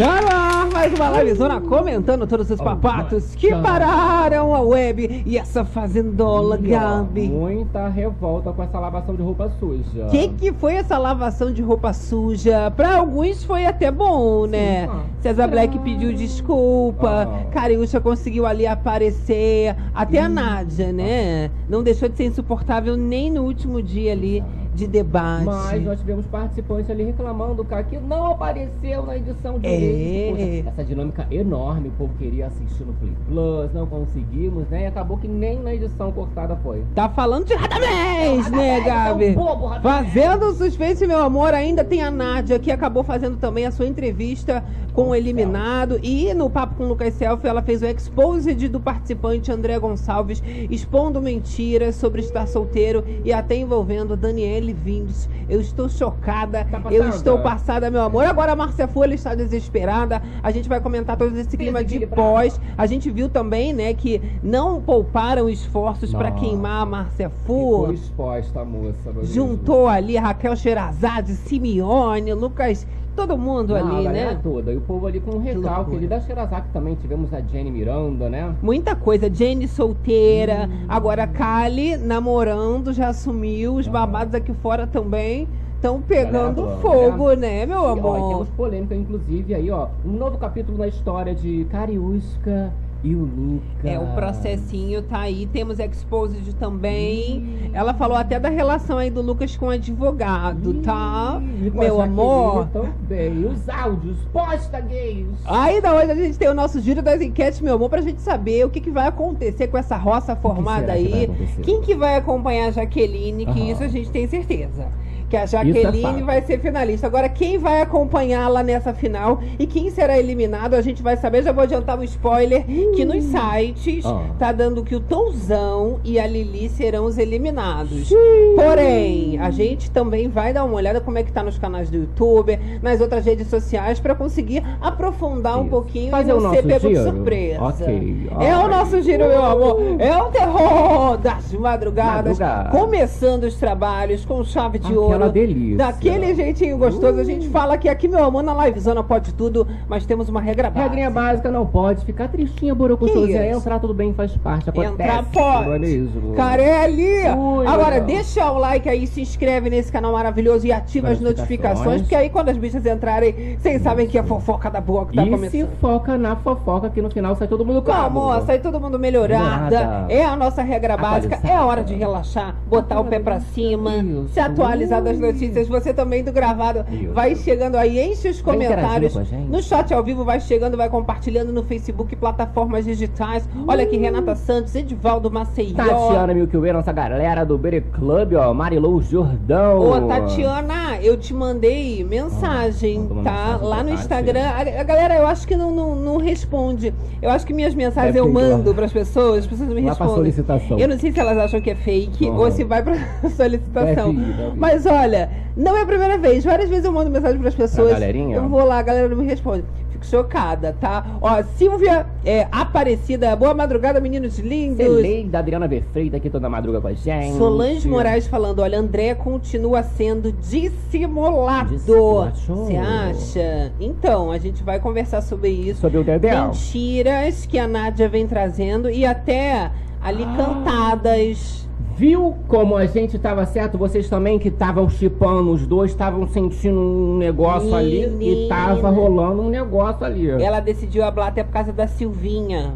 Tchala! Mais uma livezona comentando todos os papatos que pararam a web e essa fazendola, Gabi. Muita revolta com essa lavação de roupa suja. O que, que foi essa lavação de roupa suja? Pra alguns foi até bom, né? ah. César Black pediu desculpa, Ah. Cariúcha conseguiu ali aparecer, até a Nádia, né? Não deixou de ser insuportável nem no último dia ali de debate. Mas nós tivemos participantes ali reclamando, que não apareceu na edição de É. hoje. Poxa, essa dinâmica enorme, o povo queria assistir no Play Plus, não conseguimos, né? E acabou que nem na edição cortada foi. Tá falando de Radamés, né, Radamés, Gabi? é um bobo, Radamés. Fazendo suspense, meu amor, ainda tem a Nádia, que acabou fazendo também a sua entrevista com o eliminado. E no Papo com o Lucas Selfie, ela fez o exposed do participante André Gonçalves, expondo mentiras sobre estar solteiro e até envolvendo Daniele Vindes. Eu estou chocada, Tá eu estou passada, meu amor. Agora a Márcia Folha está desesperada. A gente vai comentar todo esse clima de pós. A gente viu também, né, que não pouparam esforços para queimar a Márcia Ficou Fu. exposta a moça. Juntou ali Raquel Sherazade, Simeone, Lucas, todo mundo Não, a ali, galera né? toda. E o povo ali com um recalque ali da Sherazaki também. Tivemos a Jenny Miranda, né? Muita coisa. Jenny solteira, Hum. agora Kali namorando, já assumiu. Os babados aqui fora também estão pegando Galera, fogo, né, meu E, ó, e amor? temos polêmica, inclusive, aí, ó. Um novo capítulo na história de Cariúsca e o Luca. É, o processinho tá aí. Temos Exposed também. Ih. Ela falou até da relação aí do Lucas com o advogado, tá? Ih, com a Meu amor. Também. Os áudios, posta gays. Ainda hoje a gente tem o nosso giro das enquetes, meu amor, pra gente saber o que, que vai acontecer com essa roça formada que aí. acontecer? Quem que vai acompanhar a Jaqueline, que Aham. isso a gente tem certeza. Que a é Jaqueline fato. vai ser finalista. Agora, quem vai acompanhá-la nessa final e quem será eliminado, a gente vai saber. Já vou adiantar um spoiler que nos sites Ah. tá dando que o Tonzão e a Lili serão os eliminados. Porém, a gente também vai dar uma olhada como é que tá nos canais do YouTube, nas outras redes sociais, pra conseguir aprofundar um Isso. pouquinho Fazer e o não ser pego de surpresa. Ok. É o nosso giro, meu amor. É o terror das madrugadas. Madrugada. Começando os trabalhos com chave de Aquela ouro. Delícia. Daquele jeitinho gostoso. A gente fala que aqui, meu amor, na livezona pode tudo, mas temos uma regra básica. Regrinha básica não pode ficar tristinha. Que É entrar tudo bem, faz parte. Acontece. Entrar pode. Não é? Carelli! Ui, Agora, legal. deixa o like aí, se inscreve nesse canal maravilhoso e ativa as Notificações. porque aí quando as bichas entrarem, vocês sabem que é fofoca da boa que tá e se começando. foca na fofoca que no final sai todo mundo Não, calmo. amor, sai todo mundo melhorada. Melhorada. É a nossa regra básica. É hora de relaxar, botar o pé pra cima, Isso. se atualizar das notícias. Você também do gravado vai chegando aí, enche os comentários. No chat ao vivo, vai chegando, vai compartilhando no Facebook, plataformas digitais. Olha aqui, Renata Santos, Edivaldo Maceió. Tatiana Milky Way, nossa galera do Bere Club, ó. Marilou Jordão. Ô, Tatiana, eu te mandei mensagem, Ah, tá? mensagem Lá pra no. Instagram. A, galera, eu acho que não, não, não responde. Eu acho que minhas mensagens É eu fake lá. mando pras pessoas, as pessoas me Lá pra respondem. solicitação. Eu não sei se elas acham que é fake Aham. ou se vai pra solicitação. É fake, é fake. Mas olha, não é a primeira vez. Várias vezes eu mando mensagem pras pessoas. galerinha? Eu vou lá, a galera não me responde. Fico chocada, tá? Ó, Silvia é, Aparecida, boa madrugada, meninos lindos. Celeida, Adriana B. Freitas aqui toda madruga com a gente. Solange Moraes falando, olha, André continua sendo dissimulado. Dissimulado. Você acha? Então, a gente vai conversar sobre isso. Sobre o Dedéu. Mentiras que a Nádia vem trazendo e até ali Ah. cantadas. Viu como a gente tava certo? Vocês também que estavam chipando, os dois estavam sentindo um negócio ali e Menina. tava rolando um negócio ali. Ela decidiu hablar até por causa da Silvinha.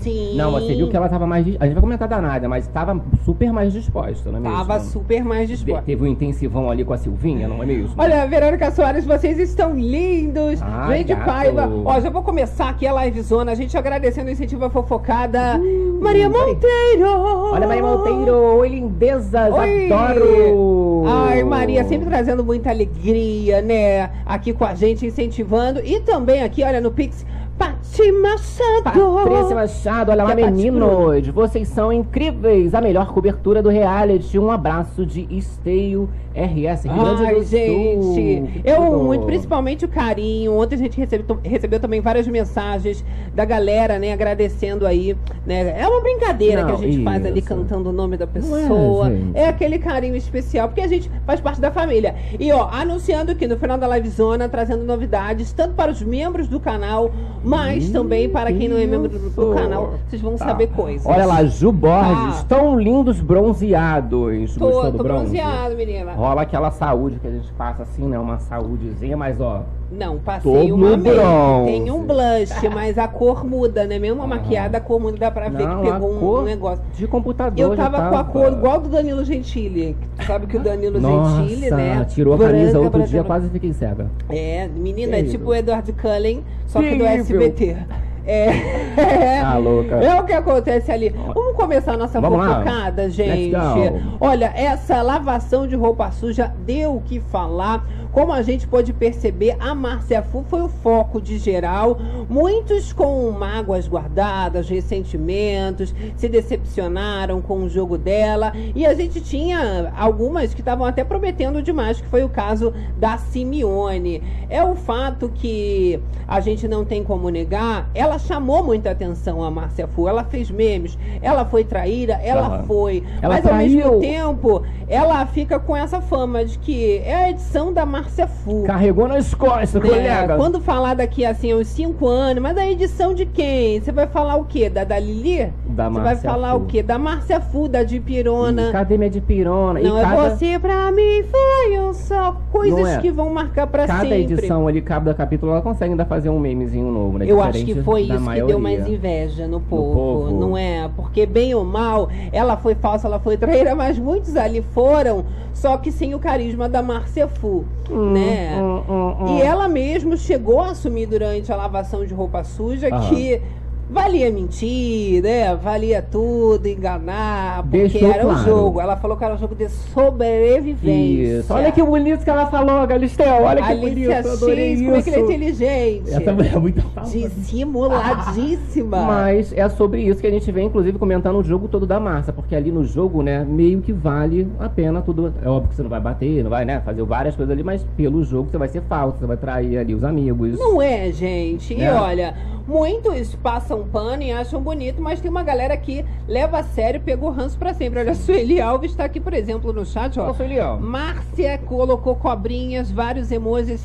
Sim. Não, você viu que ela tava mais. A gente vai comentar da nada, mas tava super mais disposta, não é mesmo? Tava super mais Te- disposta. Teve um intensivão ali com a Silvinha, não é mesmo? Olha, Verônica Soares, vocês estão lindos. Ai, Gente gato. Paiva. Ó, já vou começar aqui a livezona. A gente agradecendo o incentivo à fofocada. Maria Monteiro. Uh, Olha, Maria Monteiro, oi lindezas, Oi. adoro! Ai, Maria, sempre trazendo muita alegria, né? Aqui com a gente, incentivando. E também aqui, olha, no Pix, Pati Machado. Patrícia Machado, olha lá, é meninos. Vocês são incríveis. A melhor cobertura do reality. Um abraço de Esteio RS, Rio Grande Ai, do Sul. gente, eu Tudo. muito, principalmente o carinho. Ontem a gente recebeu, recebeu também várias mensagens da galera, né, agradecendo aí, né? É uma brincadeira Não, que a gente faz ali isso. cantando o nome da é, pessoa. gente. É, aquele carinho especial, porque a gente faz parte da família. E ó, anunciando que no final da live zona, trazendo novidades, tanto para os membros do canal, mas Ih, também para quem não é membro do, do canal, vocês vão Tá. saber coisas. Olha lá, Ju Borges, Tá. tão lindos bronzeados. tô, Gostou tô bronze? bronzeado, menina. Rola aquela saúde que a gente passa assim, né? Uma saúdezinha, mas ó. Não, passei Tô uma bronze. Tem um blush, mas a cor muda, né? Mesmo a maquiada, a cor muda, dá pra ver Não, que pegou um, negócio. De computador. Eu já tava com a cor igual do Danilo Gentili. Tu sabe que o Danilo Nossa, Gentili, né? tirou a branca, camisa outro dia, branca. quase fiquei cega. É, menina, é tipo o Edward Cullen, só que do. SBT. É. Tá louca. É o que acontece ali. Vamos começar a nossa Vamos lá. fofocada, gente. Let's go. Olha, essa lavação de roupa suja deu o que falar. Como a gente pode perceber, a Márcia Fu foi o foco de geral. Muitos com mágoas guardadas, ressentimentos, se decepcionaram com o jogo dela. E a gente tinha algumas que estavam até prometendo demais, que foi o caso da Simeone. É o fato que a gente não tem como negar, ela chamou muita atenção a Márcia Fu. Ela fez memes, ela foi traíra, ela Aham. foi. Ela Mas ao mesmo traiu. tempo, ela fica com essa fama de que é a edição da Márcia Fu. Carregou nas costas, né? colega. Quando falar daqui assim, uns 5 anos, mas a edição de quem? Você vai falar o quê? Da, da Lili? Da Você vai falar Fu. o quê? Da Márcia Fu, da de Pirona. E Cadê minha de pirona? Não e é cada, você pra mim, foi um só. Coisas é. que vão marcar pra cada sempre. edição ali, cada capítulo, ela consegue ainda fazer um memezinho novo, né? Eu acho que foi isso que maioria. deu mais inveja no povo, povo. não é? Porque bem ou mal, ela foi falsa, ela foi traíra, mas muitos ali foram, só que sem o carisma da Márcia Fu, Hum, né? hum, hum, hum. E ela mesmo chegou a assumir durante a lavação de roupa suja Aham. que valia mentir, né? Valia tudo, enganar, porque Deixou era o claro. jogo. Ela falou que era um jogo de sobrevivência. Isso. Olha que bonito que ela falou, Galistel. Olha que bonito. Alicia eu adorei X, isso. como é que ele é inteligente. Essa mulher é muito Dissimuladíssima. Mas é sobre isso que a gente vem, inclusive, comentando o jogo todo da Márcia. Porque ali no jogo, né, meio que vale a pena tudo. É óbvio que você não vai bater, não vai, né, fazer várias coisas ali, mas pelo jogo você vai ser falso, você vai trair ali os amigos. Não é, gente. E É. olha, muitos passam pano e acham bonito, mas tem uma galera que leva a sério e pegou ranço pra sempre. Olha, a Sueli Alves tá aqui, por exemplo, no chat, ó. Ô, Felião. Márcia colocou cobrinhas, vários emojis.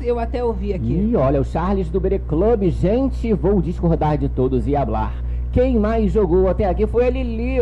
Eu até ouvi aqui. E olha, o Charles do Bere Club, gente, vou discordar de todos e hablar. Quem mais jogou até aqui foi a Lili.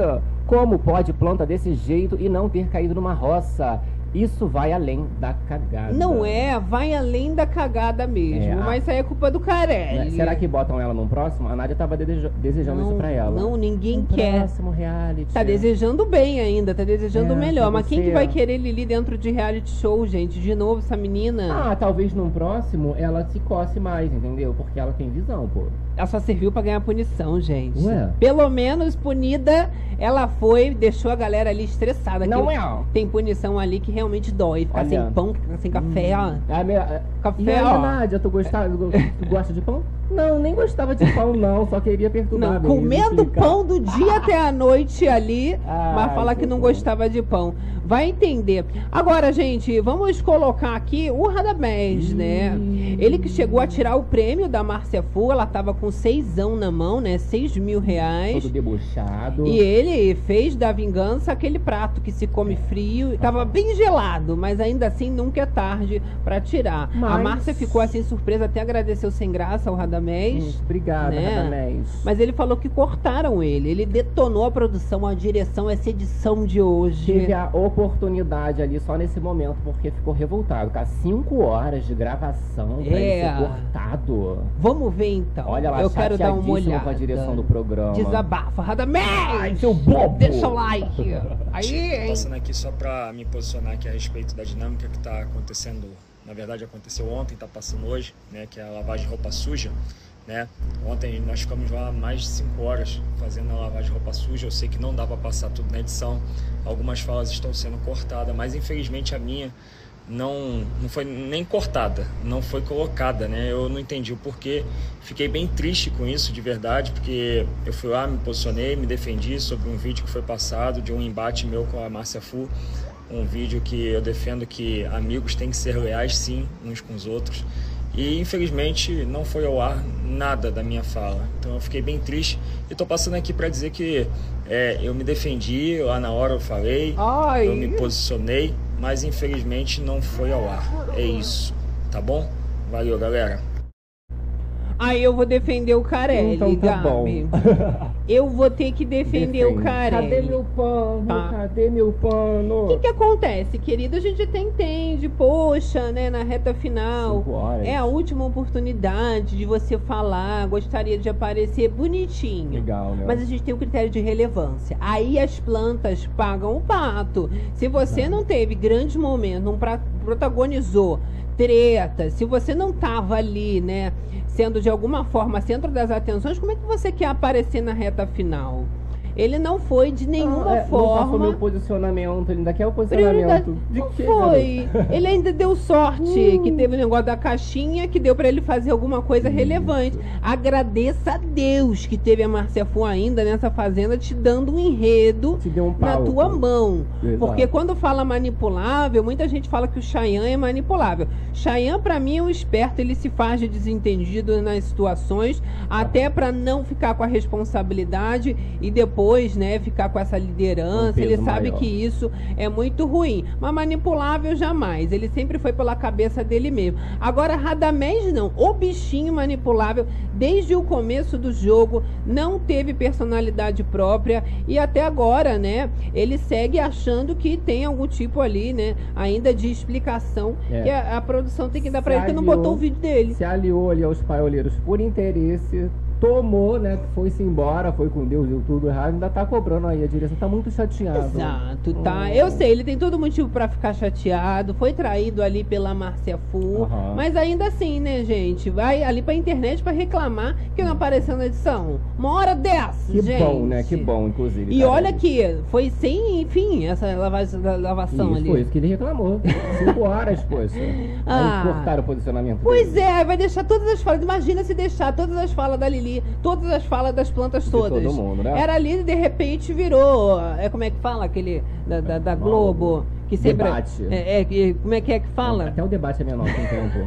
Como pode planta desse jeito e não ter caído numa roça? Isso vai além da cagada. Não é, vai além da cagada mesmo. É, Mas isso aí é culpa do Carelli. Né? Será que botam ela num próximo? A Nádia tava deseja- desejando não, isso pra ela. Não, ninguém Um quer. próximo reality. Tá desejando bem ainda, tá desejando É, o melhor. Mas quem que vai querer Lili dentro de reality show, gente? De novo, essa menina. Ah, talvez num próximo ela se coce mais, entendeu? Porque ela tem visão, pô. Ela só serviu pra ganhar punição, gente. Ué? Pelo menos punida, ela foi, deixou a galera ali estressada. Não Aquilo- é. Tem punição ali que realmente dói. Ficar Olha. sem pão, sem café, ó. É a minha- Café, e aí, ó. Nádia, tu, gostava, tu gosta de pão? Não, nem gostava de pão, não. Só queria perturbar Não, comendo pão do dia até a noite ali, Ai, mas falar que que não bom. gostava de pão. Vai entender. Agora, gente, vamos colocar aqui o Radamés, né? Ele que chegou a tirar o prêmio da Márcia Fu, ela tava com seisão na mão, né? Seis mil reais. Todo debochado. E ele fez da vingança aquele prato que se come frio. Tava bem gelado, mas ainda assim nunca é tarde pra tirar. A Mas- Márcia ficou assim surpresa, até agradeceu sem graça ao Radamés. Hum, Obrigada, né? Radamés. Mas ele falou que cortaram ele. Ele detonou a produção, a direção, essa edição de hoje. Tive a oportunidade ali só nesse momento, porque ficou revoltado. Com cinco horas de gravação pra ele É. ser cortado. Vamos ver então. Olha lá, Eu quero dar uma olhada. com a direção do programa. Desabafa, Radamés! Ai, seu bobo! Deixa o like. Aí, hein? Passando aqui só para me posicionar aqui a respeito da dinâmica que está acontecendo, na verdade aconteceu ontem, está passando hoje, né, que é a lavagem de roupa suja. Né? Ontem nós ficamos lá mais de 5 horas fazendo a lavagem de roupa suja. Eu sei que não dá para passar tudo na edição, algumas falas estão sendo cortadas, mas infelizmente a minha não, não foi nem cortada, não foi colocada, né? Eu não entendi o porquê. Fiquei bem triste com isso, de verdade, porque eu fui lá, me posicionei, me defendi sobre um vídeo que foi passado de um embate meu com a Márcia Fu. Um vídeo que eu defendo que amigos têm que ser leais, sim, uns com os outros. E infelizmente não foi ao ar nada da minha fala. Então eu fiquei bem triste e estou passando aqui para dizer que é, eu me defendi, lá na hora eu falei, Ai. eu me posicionei, mas infelizmente não foi ao ar. É isso, tá bom? Valeu, galera. Aí eu vou defender o Carelli, Então tá Gabi. bom. Eu vou ter que defender o Defende. Carelli. Cadê meu pano? Tá. Cadê meu O pano? que, que acontece, querido? A gente até entende, poxa, né, na reta final. É a última oportunidade de você falar, gostaria de aparecer bonitinho. Legal, né? Mas a gente tem um critério de relevância. Aí as plantas pagam o pato. Se você não teve grande momento, não pra- protagonizou treta, se você não tava ali, né, sendo de alguma forma centro das atenções, como é que você quer aparecer na reta final? Ele não foi de nenhuma Ah, é, Não passou forma. meu posicionamento, ele ainda quer o posicionamento. De Não quê, foi. Ele ainda deu sorte Uh. que teve o negócio da caixinha que deu pra ele fazer alguma coisa relevante. Agradeça a Deus que teve a Márcia Fu ainda nessa fazenda te dando um enredo um na tua mão. Exato. Porque quando fala manipulável, muita gente fala que o Chayanne é manipulável. Chayanne, pra mim, é um esperto, ele se faz de desentendido nas situações, até pra não ficar com a responsabilidade e depois, né, ficar com essa Um liderança. peso ele sabe maior. que isso é muito ruim. Mas manipulável jamais. Ele sempre foi pela cabeça dele mesmo. Agora, Radamés não. O bichinho manipulável, desde o começo do jogo, não teve personalidade própria. E até agora, né? Ele segue achando que tem algum tipo ali, né? Ainda de explicação É. que a, a produção tem que dar Se pra ele, que não aliou- botou o vídeo dele. Se aliou ali aos paioleiros por interesse, tomou, né? Foi-se embora, foi com Deus, deu tudo errado, ainda tá cobrando aí. A direção tá muito chateada. Exato, tá? Hum. Eu sei, ele tem todo motivo pra ficar chateado, foi traído ali pela Márcia Fu, Aham. mas ainda assim, né, gente? Vai ali pra internet pra reclamar que não apareceu na edição. Uma hora dessa, Que gente. bom, né? Que bom, inclusive. E cara. olha que foi sem, enfim, essa lava- lavação Isso, ali. foi isso que ele reclamou. Cinco horas, poxa. Ah. Aí cortaram o posicionamento Pois dele. é, vai deixar todas as falas. Imagina se deixar todas as falas da Lili, todas as falas das plantas De todas. todo mundo, né? Era ali e de repente virou. É como é que fala aquele da, da, da Globo? Que sempre. Debate. É, é, que- como é que é que fala? Até o debate é menor tempo.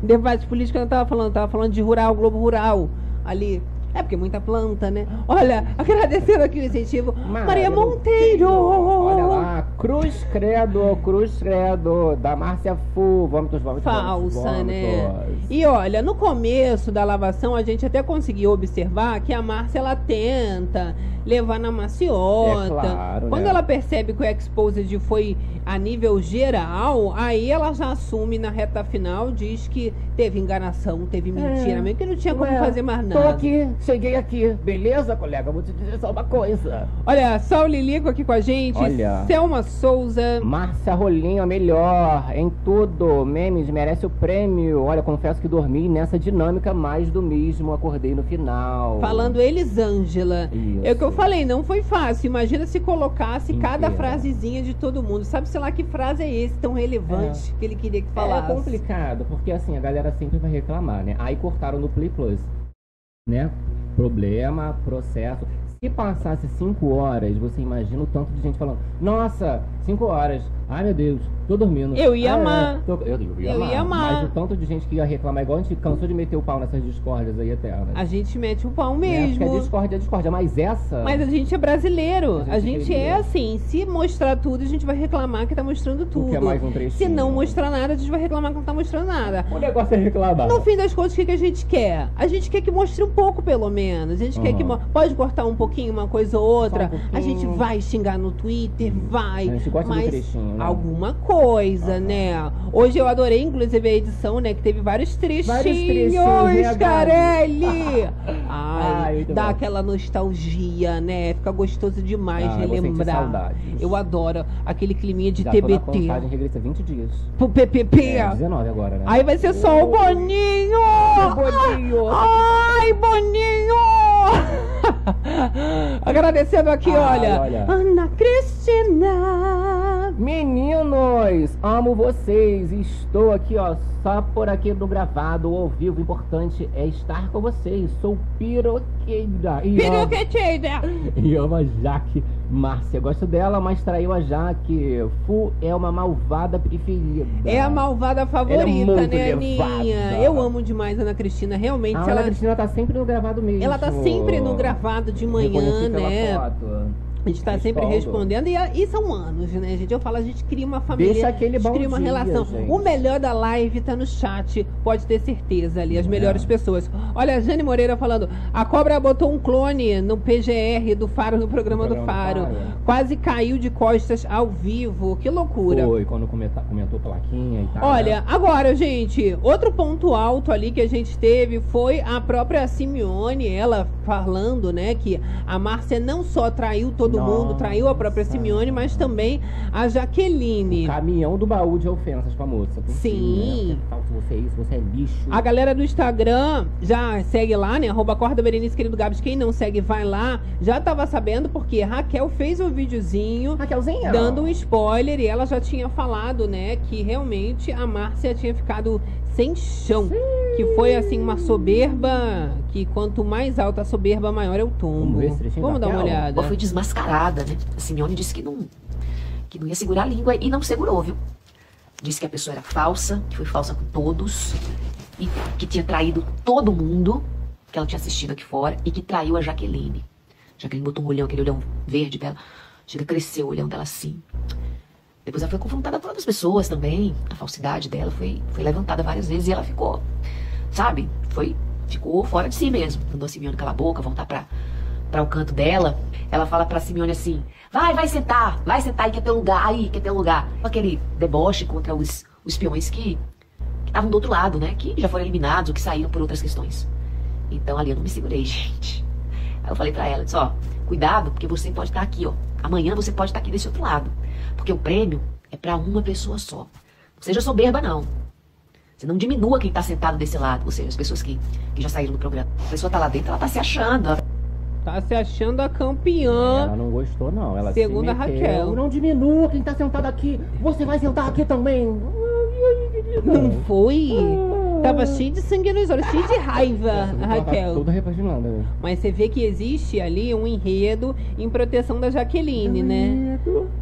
Debate político eu não tava falando, tava falando de rural, Globo Rural. Ali. É porque é muita planta, né? Olha, agradecendo aqui o incentivo. Maria Monteiro! Olha lá, Cruz Credo, Cruz Credo, da Márcia Fu, vômitos, vômitos, Falsa, né? E olha, no começo da lavação a gente até conseguiu observar que a Márcia ela tenta levar na maciota. É claro, Quando né? ela percebe que o Exposed foi a nível geral, aí ela já assume na reta final, diz que teve enganação, teve mentira, É. mesmo que não tinha como Ué, fazer mais Tô nada. aqui, cheguei aqui. Beleza, colega? Vou te dizer só uma coisa. Olha, Sol Lilico aqui com a gente, Olha. Selma Souza. Márcia Rolinho, a melhor em tudo. Memes, merece o prêmio. Olha, confesso que dormi nessa dinâmica mais do mesmo. Acordei no final. Falando Elisângela. Isso. É o que eu falei, não foi fácil. Imagina se colocasse cada frasezinha de todo mundo. Sabe, sei lá, que frase é esse tão relevante que ele queria que É falasse. complicado, porque assim, a galera sempre vai reclamar, né? Aí cortaram no Play Plus, né? Problema, processo. Se passasse 5 horas, você imagina o tanto de gente falando: Nossa, 5 horas. Ai meu Deus, tô dormindo. Eu ia Ah, é, amar. tô- Eu, eu ia Eu amar. ia amar. Mas o tanto de gente que ia reclamar, igual a gente cansou de meter o pau nessas discórdias aí eternas. A gente mete o pau Né? Porque mesmo. a discórdia é discórdia, mas essa. Mas a gente é brasileiro. A A gente gente, queria. é assim. Se mostrar tudo, a gente vai reclamar que tá mostrando tudo. Porque é mais um trechinho. Se não mostrar nada, a gente vai reclamar que não tá mostrando nada. O negócio é reclamar. No fim das contas, o que, que a gente quer? A gente quer que mostre um pouco, pelo menos. A gente quer que pode cortar um pouquinho, uma coisa ou outra. Um a gente vai xingar no Twitter, vai. A gente gosta do mas trechinho, né? alguma coisa, Aham. né? Hoje eu adorei, inclusive, a edição, né? Que teve vários trechinhos, Vários trechinhos, né? Carelli! Ai, Ai, dá bom. aquela nostalgia, né? Fica gostoso demais Ah, eu relembrar. saudades. Eu adoro aquele climinha de Já tô na TBT. contagem regressiva 20 dias. Pro PPP. É, 19 agora, né? Aí vai ser só o Boninho! Boninho! Ai, Boninho! Agradecendo aqui, Ai, olha. olha. Ana Cristina Meninos, amo vocês. Estou aqui, ó, só por aqui no gravado, ao vivo. O importante é estar com vocês. Sou piroqueira. E amo- Piroqueteira! E amo a Jaque Márcia. Gosto dela, mas traiu a Jaque. Fu é uma malvada preferida. É a malvada favorita, muito né, levada. Aninha? Eu amo demais a Ana Cristina. Realmente, A Ana ela, Cristina tá sempre no gravado mesmo. ela tá sempre no gravado de manhã, né? foto. A gente tá sempre respondendo. E, e são anos, né, gente? Eu falo, a gente cria uma família. Deixa aquele a gente cria uma dia, relação. gente. O melhor da live tá no chat. Pode ter certeza ali, as É. melhores pessoas. Olha, a Jane Moreira falando: a cobra botou um clone no PGR do Faro, no programa, do Faro. Faro. Quase caiu de costas ao vivo. Que loucura. Foi, quando comenta- comentou plaquinha e tal. Olha, né? agora, gente, outro ponto alto ali que a gente teve foi a própria Simeone, ela falando, né, que a Márcia não só traiu todo Nossa. mundo, traiu a própria Simeone, mas também a Jaqueline. Caminhão do baú de ofensas pra moça. Por Sim. cima, né? Você é isso, você é lixo. A galera do Instagram já segue lá, né? Arroba Corda Berenice, querido Gabs. Quem não segue, vai lá. Já tava sabendo porque Raquel fez um videozinho Raquelzinha. dando um spoiler e ela já tinha falado, né, que realmente a Márcia tinha ficado sem chão. Que foi assim uma soberba que quanto mais alta a soberba, maior é o tombo. Vamos dar uma olhada. Ela foi desmascarada, né? A Simeone disse que não, que não ia segurar a língua e não segurou, viu? Disse que a pessoa era falsa, que foi falsa com todos, e que tinha traído todo mundo que ela tinha assistido aqui fora e que traiu a Jaqueline. Jaqueline botou um olhão, aquele olhão verde dela. Chega, cresceu o olhão dela assim. Depois ela foi confrontada por outras pessoas também. A falsidade dela foi, foi levantada várias vezes e ela ficou, sabe? Foi, ficou fora de si mesmo. Mandou a Simeone calar a boca, voltar pra, para o canto dela. Ela fala pra Simeone assim: vai, vai sentar, vai sentar aí que é teu lugar, aí que é teu lugar. Aquele deboche contra os, os peões que estavam do outro lado, né? Que já foram eliminados ou que saíram por outras questões. Então ali eu não me segurei, gente. Aí eu falei pra ela, disse, ó, cuidado, porque você pode estar aqui, ó. Amanhã você pode estar aqui desse outro lado. Porque o prêmio é pra uma pessoa só. Não seja soberba, não. Você não diminua quem tá sentado desse lado, ou seja, as pessoas que, que já saíram do programa. A pessoa tá lá dentro, ela tá se achando. Tá se achando a campeã. Ela não gostou, não. Ela Segundo se a. Raquel. Não diminua quem tá sentado aqui. Você vai sentar aqui também. Não foi? Tava cheio de sangue nos olhos, cheio de raiva, a Ela tá Raquel. Toda repaginada. né? Mas você vê que existe ali um enredo em proteção da Jaqueline, né?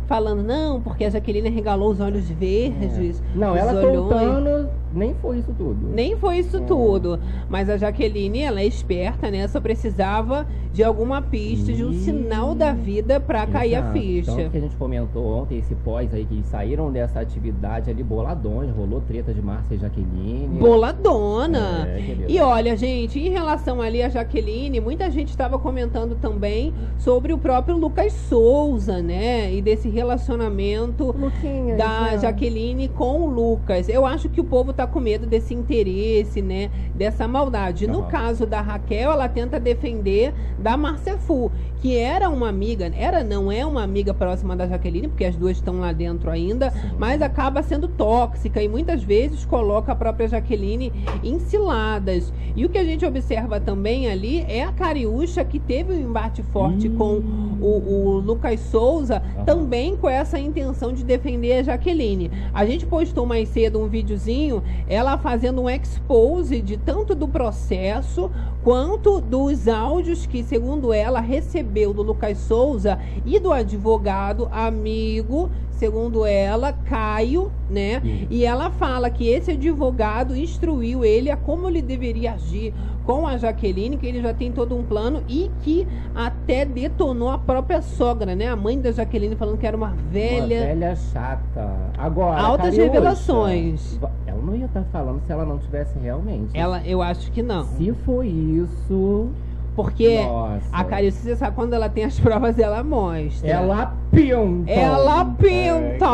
Falando, não, porque a Jaqueline regalou os olhos verdes. Não, os ela olhões. contando, nem foi isso tudo. Nem foi isso É. tudo. Mas a Jaqueline, ela é esperta, né? Só precisava de alguma pista, de um sinal da vida pra cair a Exato. ficha. Tanto que a gente comentou ontem, esse pós aí, que saíram dessa atividade ali boladões, rolou treta de Márcia e Jaqueline. Boladona! É. E olha, gente, em relação ali a Jaqueline, muita gente estava comentando também sobre o próprio Lucas Souza, né? E desse relacionamento Luquinha, da já. Jaqueline com o Lucas. Eu acho que o povo tá com medo desse interesse, né? Dessa maldade. No caso da Raquel, ela tenta defender da Márcia Fu, que era uma amiga, era não é uma amiga próxima da Jaqueline, porque as duas estão lá dentro ainda, mas acaba sendo tóxica e muitas vezes coloca a própria Jaqueline em ciladas. E o que a gente observa também ali é a Cariúcha que teve um embate forte Hum. com o, o Lucas Souza, também com essa intenção de defender a Jaqueline. A gente postou mais cedo um videozinho, ela fazendo um expose de tanto do processo quanto dos áudios que, segundo ela, recebeu do Lucas Souza e do advogado amigo, segundo ela, Caio, né? E ela fala que esse advogado instruiu ele a como ele deveria agir com a Jaqueline, que ele já tem todo um plano e que até detonou a própria sogra, né? A mãe da Jaqueline falando que era uma Uma velha. velha chata. Agora, Altas revelações. Ela não ia estar falando se ela não tivesse realmente. Ela, eu acho que não. Se foi isso. Porque nossa. a Carice, você sabe, quando ela tem as provas, ela mostra. Ela pinta. Ela pinta!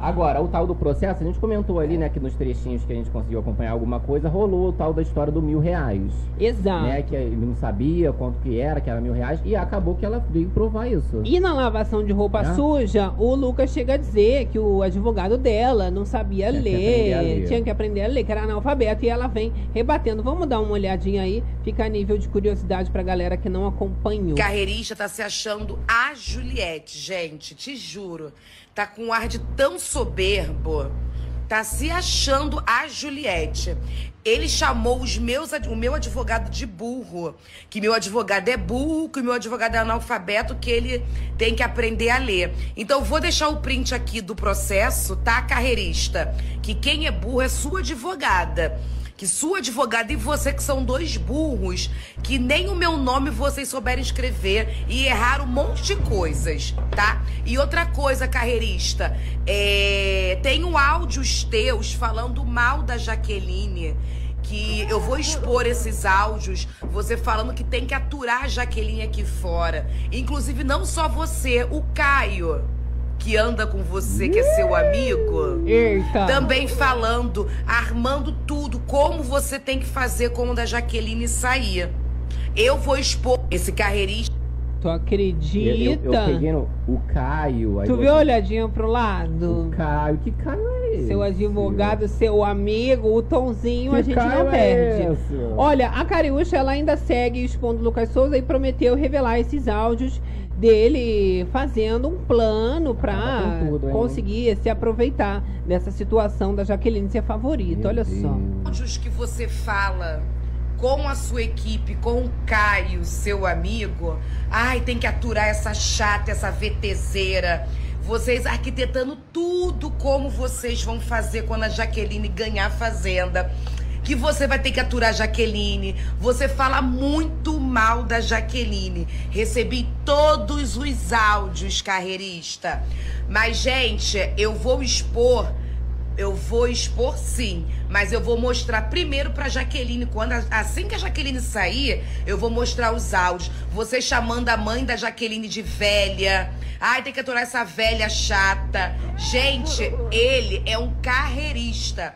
Agora, o tal do processo, a gente comentou ali, né, que nos trechinhos que a gente conseguiu acompanhar alguma coisa, rolou o tal da história do mil reais. Exato. Né, que ele não sabia quanto que era, que era mil reais, e acabou que ela veio provar isso. E na lavação de roupa É? suja, o Lucas chega a dizer que o advogado dela não sabia Tinha que ler, a ler. tinha que aprender a ler, que era analfabeto, e ela vem rebatendo. Vamos dar uma olhadinha aí, fica a nível de curiosidade pra galera que não acompanhou. Carreirista tá se achando a Juliette, gente, te juro. Tá com um ar de tão soberbo. Tá se achando a Juliette. Ele chamou os meus, o meu advogado de burro. Que meu advogado é burro, que meu advogado é analfabeto, que ele tem que aprender a ler. Então, vou deixar o print aqui do processo, tá, carreirista? Que quem é burro é sua advogada que sua advogada e você, que são dois burros, que nem o meu nome vocês souberem escrever e erraram um monte de coisas, tá? E outra coisa, carreirista, é... tenho áudios teus falando mal da Jaqueline que eu vou expor esses áudios, você falando que tem que aturar a Jaqueline aqui fora. Inclusive, não só você, o Caio que anda com você, que é seu amigo, Eita. também falando, armando tudo, como você tem que fazer quando a Jaqueline sair. Eu vou expor esse carreirista. Tu acredita? Eu, eu, eu peguei no, o Caio. aí Tu viu a olhadinha pro lado? O Caio, que Caio é esse? Seu advogado, seu amigo, o Tonzinho, Que a gente Caio não é perde. esse? Olha, a Cariúcha, ela ainda segue expondo o Lucas Souza e prometeu revelar esses áudios dele fazendo um plano pra tá hein? conseguir se aproveitar dessa situação da Jaqueline ser favorita. Meu Olha Deus. só. áudios que você fala com a sua equipe, com o Caio, seu amigo, ai, tem que aturar essa chata, essa VTZera. Vocês arquitetando tudo como vocês vão fazer quando a Jaqueline ganhar a fazenda. Que você vai ter que aturar Jaqueline. Você fala muito mal da Jaqueline. Recebi todos os áudios, carreirista. Mas, gente, eu vou expor eu vou expor sim, mas eu vou mostrar primeiro pra Jaqueline. Quando assim que a Jaqueline sair, eu vou mostrar os áudios. Você chamando a mãe da Jaqueline de velha. Ai, tem que aturar essa velha chata. Gente, ele é um carreirista.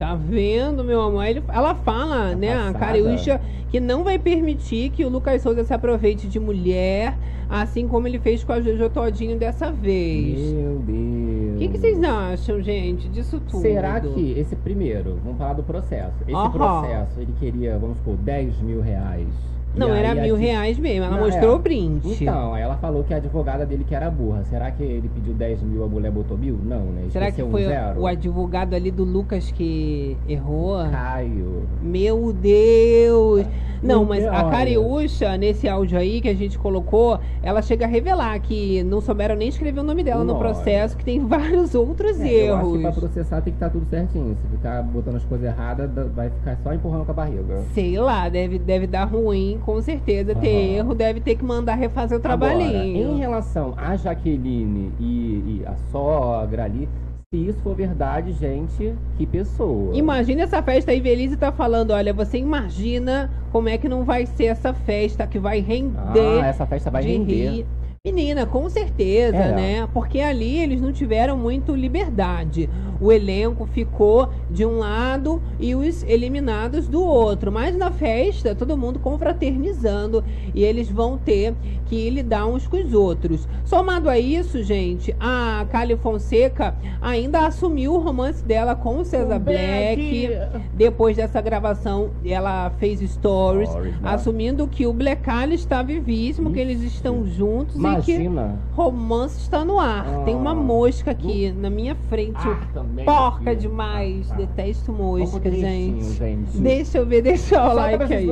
Tá vendo, meu amor? Ele- ela fala, né, a passada. Cariúcha, que não vai permitir que o Lucas Souza se aproveite de mulher, assim como ele fez com a Jojo Todinho dessa vez. Meu Deus. O que, que vocês acham, gente, disso tudo? Será que esse primeiro, vamos falar do processo. Esse processo, ele queria, vamos supor, 10 mil reais. Não, aí era mil di- reais mesmo. Ela Não, mostrou é. o print. Então, aí ela falou que a advogada dele que era burra. Será que ele pediu 10 mil, a mulher botou mil? Não, né? Será que Esqueceu um foi zero. o advogado ali do Lucas que errou? Caio. Meu Deus! Não, mas Deus, a. Cariúcha, nesse áudio aí que a gente colocou, ela chega a revelar que não souberam nem escrever o nome dela no processo, que tem vários outros É, eu acho que erros. pra processar tem que estar tudo certinho. Se ficar botando as coisas erradas, dá- vai ficar só empurrando com a barriga. Sei lá, deve, deve dar ruim, com certeza. Ter Aham. erro, deve ter que mandar refazer o Agora, trabalhinho. em relação a Jaqueline e, e a sogra ali, se isso for verdade, gente, que pessoa. Imagina essa festa aí, Belize tá falando, olha, você imagina como é que não vai ser essa festa que vai render Ah, essa festa vai de render. rir. Menina, com certeza, É. né? Porque ali eles não tiveram muito liberdade. O elenco ficou de um lado e os eliminados do outro. Mas na festa, todo mundo confraternizando e eles vão ter que lidar uns com os outros. Somado a isso, gente, a Kali Fonseca ainda assumiu o romance dela com o César Black. Depois dessa gravação, ela fez stories, Stories, né? assumindo que o Black está vivíssimo, que eles estão juntos e que Imagina. romance está no ar. Ah. Tem uma mosca aqui na minha frente. Ah, também Porca aqui. demais. Ah, tá. Detesto mosca, gente. gente. Deixa eu ver, deixa pra like aí.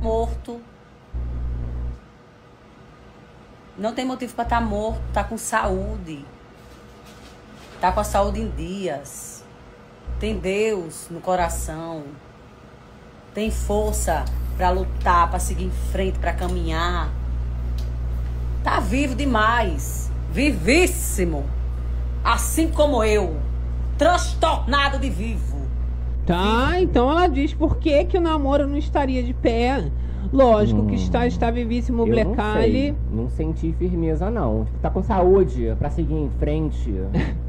morto. Não tem motivo para estar morto, tá com saúde. Tá com a saúde em dias. Tem Deus no coração. Tem força para lutar, para seguir em frente, para caminhar. Tá vivo demais. Vivíssimo. Assim como eu. Transtornado de vivo. Tá, então ela diz por que, que o namoro não estaria de pé. Lógico que Hum. está, está vivíssimo o Black não sei, não senti firmeza não. Tipo, tá com saúde pra seguir em frente.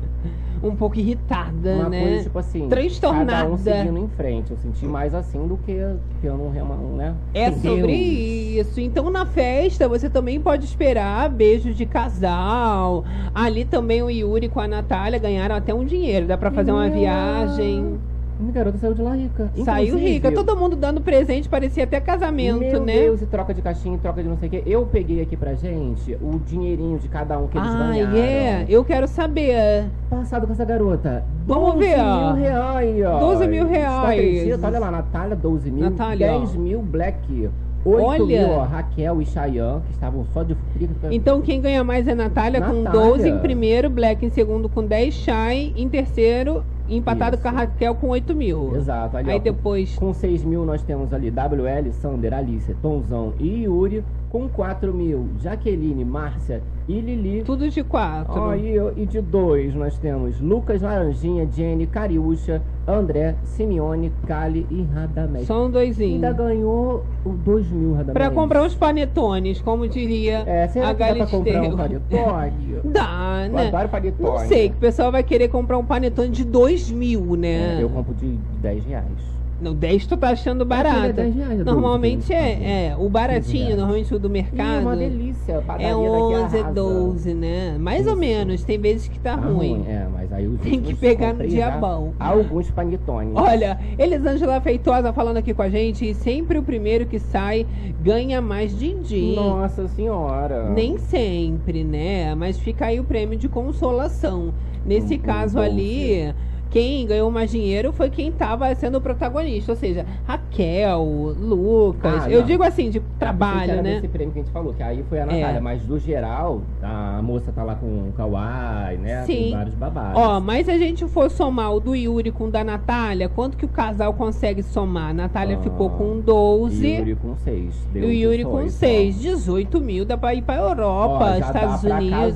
Um pouco irritada, Uma né? coisa tipo assim, Transtornada. cada um seguindo em frente. Eu senti mais assim do que, que eu não realmente, né? É sobre isso. Então na festa você também pode esperar beijos de casal. Ali também o Yuri com a Natália ganharam até um dinheiro. Dá pra fazer uma viagem. Minha garota saiu de lá rica. Saiu Inclusive, rica. Todo mundo dando presente, parecia até casamento, Meu né? Deus, e troca de caixinha, troca de não sei o quê. Eu peguei aqui pra gente o dinheirinho de cada um que eles Ah, ganharam. é? Eu quero saber. Passado com essa garota. Vamos 12 ver. mil reais. 12 mil reais. acredita? Olha lá, Natália, 12 mil. Natália, ó. 10 mil, Black. 8 Olha. mil, ó, Raquel e Chayanne, que estavam só de frica. Então quem ganha mais é Natália, com Natália. 12 em primeiro, Black em segundo com 10, Shai em terceiro, empatado Isso. com a Raquel com 8 mil. Exato. Ali, Aí ó, depois. Com 6 mil nós temos ali WL, Sander, Alice, Tonzão e Yuri. Com 4 mil, Jaqueline, Márcia e Lili. Tudo de 4. Ó, e, e de 2 nós temos Lucas, Laranjinha, Jenny, Cariúcha, André, Simeone, Kali e Radamés. Só um doisinho. Ainda ganhou o 2 mil, Radamés. Pra comprar uns panetones, como diria É, será a que dá pra comprar um Galisteu. panetone? Dá, Eu né? adoro panetone. Não sei, que o pessoal vai querer comprar um panetone de 2 mil, né? É, eu compro de 10 reais. Não, 10 tu tá achando Aquele barato. é 10 reais, é 12, Normalmente 15, é, é. O baratinho, normalmente o do Ih, mercado. uma delícia. Padaria É daqui 11, arrasa. 12, né? Mais ou Isso. menos, tem vezes que tá, Tá ruim. É, mas aí os Tem que pegar no dia bom. Alguns panetones. Olha, Elisângela Feitosa falando aqui com a gente, e sempre o primeiro que sai ganha mais din-din. Nossa senhora. Nem sempre, né? Mas fica aí o prêmio de consolação. Nesse Um- um caso bolso. ali, quem ganhou mais dinheiro foi quem estava sendo o protagonista, ou seja, Raquel, Lucas. Ah, eu não. digo assim, de trabalho, né? Esse prêmio que a gente falou, que aí foi a Natália, É. mas do geral, a moça tá lá com o Kawai, né? Sim. Tem vários babados. Ó, mas se a gente for somar o do Yuri com o da Natália, quanto que o casal consegue somar? A Natália Ah, ficou com 12 E o Yuri com 6. e o Yuri com 6. 18 mil dá pra ir pra Europa, Estados Unidos.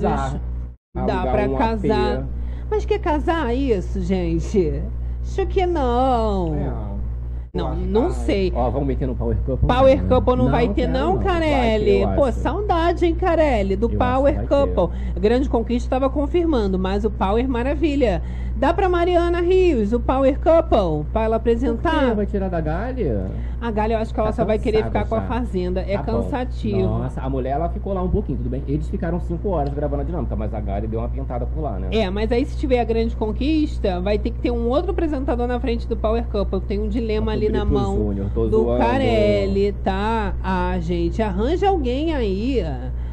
Dá pra um casar. Mas quer casar isso, gente? Acho que não. É. Não, não sei. Ó, vamos meter no Power Couple? Power Couple não, vai ter, não, ter, Carelli. eu Pô, acho. saudade, hein, Carelli, do Eu Power Couple. A Grande Conquista estava confirmando, mas o Power maravilha. Dá pra Mariana Rios, o Power Couple, pra ela apresentar. Vai tirar da galha? A Galha, eu acho que ela Tá só vai querer ficar cansada com a já. Fazenda. É Tá bom. cansativo. Nossa, a mulher ela ficou lá um pouquinho, tudo bem. Eles ficaram 5 horas gravando a dinâmica, mas a Galha deu uma pintada por lá, né? É, mas aí se tiver a grande conquista, vai ter que ter um outro apresentador na frente do Power Couple. Tem um dilema ali na mão Júnior, do zoando. Carelli, tá? Ah, gente, arranja alguém aí.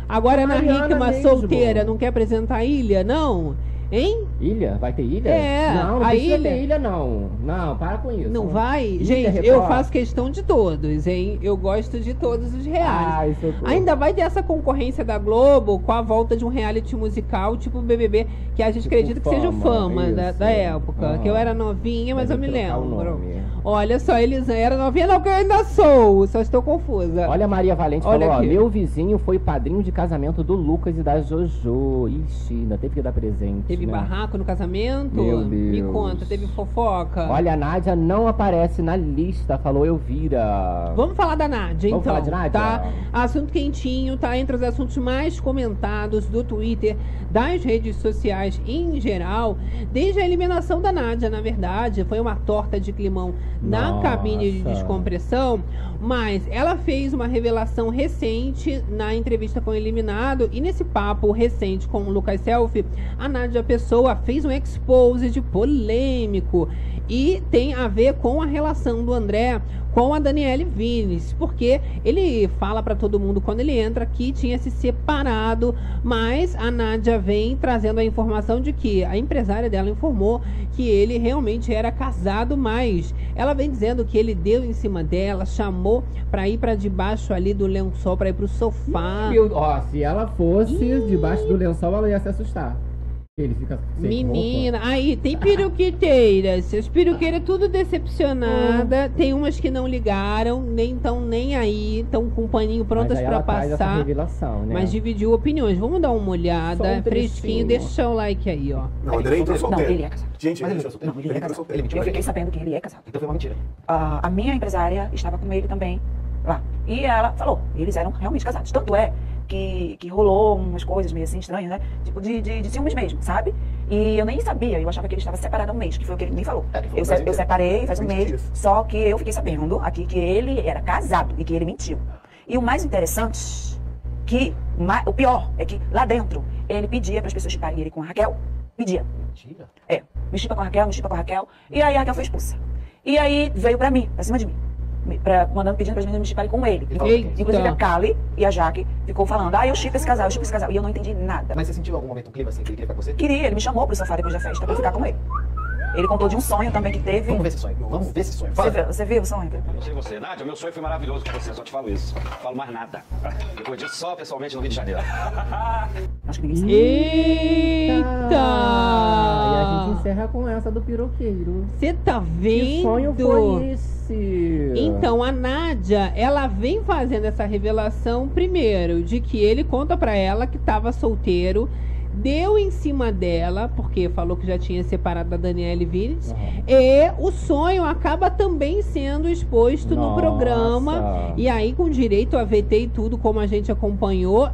Agora a Ana Hickman mesmo. solteira não quer apresentar a ilha, não? Hein? Ilha? Vai ter ilha? É, Não, não a precisa ilha- ter ilha, não. Não, para com isso. Não vai? Ilha, gente, eu Record. faço questão de todos, hein? Eu gosto de todos os reais. Ai, socorro. Ainda vai ter essa concorrência da Globo com a volta de um reality musical tipo BBB, que a gente Tipo acredita que seja o Fama, fama da, da época. Que eu era novinha, mas eu me lembro. Olha só, Elisa era novinha, não, que eu ainda sou. Só estou confusa. Olha a Maria Valente Olha falou, ó, meu vizinho foi padrinho de casamento do Lucas e da Jojo. Ixi, ainda teve que dar presente, Teve né? barraco no casamento? Meu Me Deus. conta, teve fofoca? Olha, a Nádia não aparece na lista, falou Elvira. Vamos falar da Nádia, Vamos então. falar de Nádia? Tá? Assunto quentinho, tá? Entre os assuntos mais comentados do Twitter, das redes sociais em geral, desde a eliminação da Nádia, na verdade. Foi uma torta de climão na Nossa. cabine de descompressão. Mas ela fez uma revelação recente na entrevista com o eliminado. E nesse papo recente com o Lucas Selfie, a Nádia Pessoa fez um expose de polêmico. E tem a ver com a relação do André com a Daniele Vines, porque ele fala pra todo mundo quando ele entra que tinha se separado, mas a Nádia vem trazendo a informação de que a empresária dela informou que ele realmente era casado, mas ela vem dizendo que ele deu em cima dela, chamou pra ir pra debaixo ali do lençol pra ir pro sofá. Meu- ó, se ela fosse debaixo do lençol, ela ia se assustar. Ele fica sem Menina, aí tem peruquiteiras. As peruqueiras tudo decepcionada. Tem umas que não ligaram, nem estão nem aí, estão com o paninho roupa. prontas essa passar. revelação, né? Mas dividiu opiniões. Vamos dar uma olhada, um fresquinho. Deixa o like aí, ó. Não, André entrou Não, solteiro. ele é casado. Gente, Mas ele ele- entrou solteiro. não, ele é Ele entrou casado. solteiro. Eu fiquei sabendo que ele é casado. Então foi uma mentira. Ah, a minha empresária estava com ele também lá. E ela falou, eles eram realmente casados. Tanto é que, que rolou umas coisas meio assim estranhas, né? Tipo de, de, de ciúmes mesmo, sabe? E eu nem sabia, eu achava que ele estava separado há um mês, que foi o que ele me falou. É, Eu, se- eu separei faz um 20 mês, dias. só que eu fiquei sabendo aqui que ele era casado e que ele mentiu. E o mais interessante, que o pior é que lá dentro ele pedia para as pessoas chuparem ele com a Raquel. Pedia. Mentira? É, me chupa com a Raquel, me chupa com a Raquel. E aí a Raquel foi expulsa. E aí veio pra mim, pra cima de mim. Pra, mandando, pedindo pra meninas me chiparem com ele. Eita. Inclusive a Kali e a Jaque ficou falando, ah, eu chipo esse casal, eu chipo esse casal. E eu não entendi nada. Mas você sentiu algum momento um clima assim que ele queria ficar com você? Queria, ele me chamou pro sofá depois da festa pra eu ficar com ele. Ele contou de um sonho também que teve. Vamos ver esse sonho. Vamos ver esse sonho. Você viu, você viu o sonho? Não sei você. Nádia, meu sonho foi maravilhoso com você, só te falo isso. Não falo mais nada. Depois disso, só pessoalmente no Rio de Janeiro. Acho que ninguém sabe. Eita! E a gente encerra com essa do piroqueiro. Você tá vendo? Que sonho foi esse? Então, a Nádia, ela vem fazendo essa revelação primeiro de que ele conta pra ela que tava solteiro, deu em cima dela, porque falou que já tinha separado da Daniele Vinitz, Aham. e o sonho acaba também sendo exposto no Nossa. programa, e aí com direito a VT e tudo, como a gente acompanhou,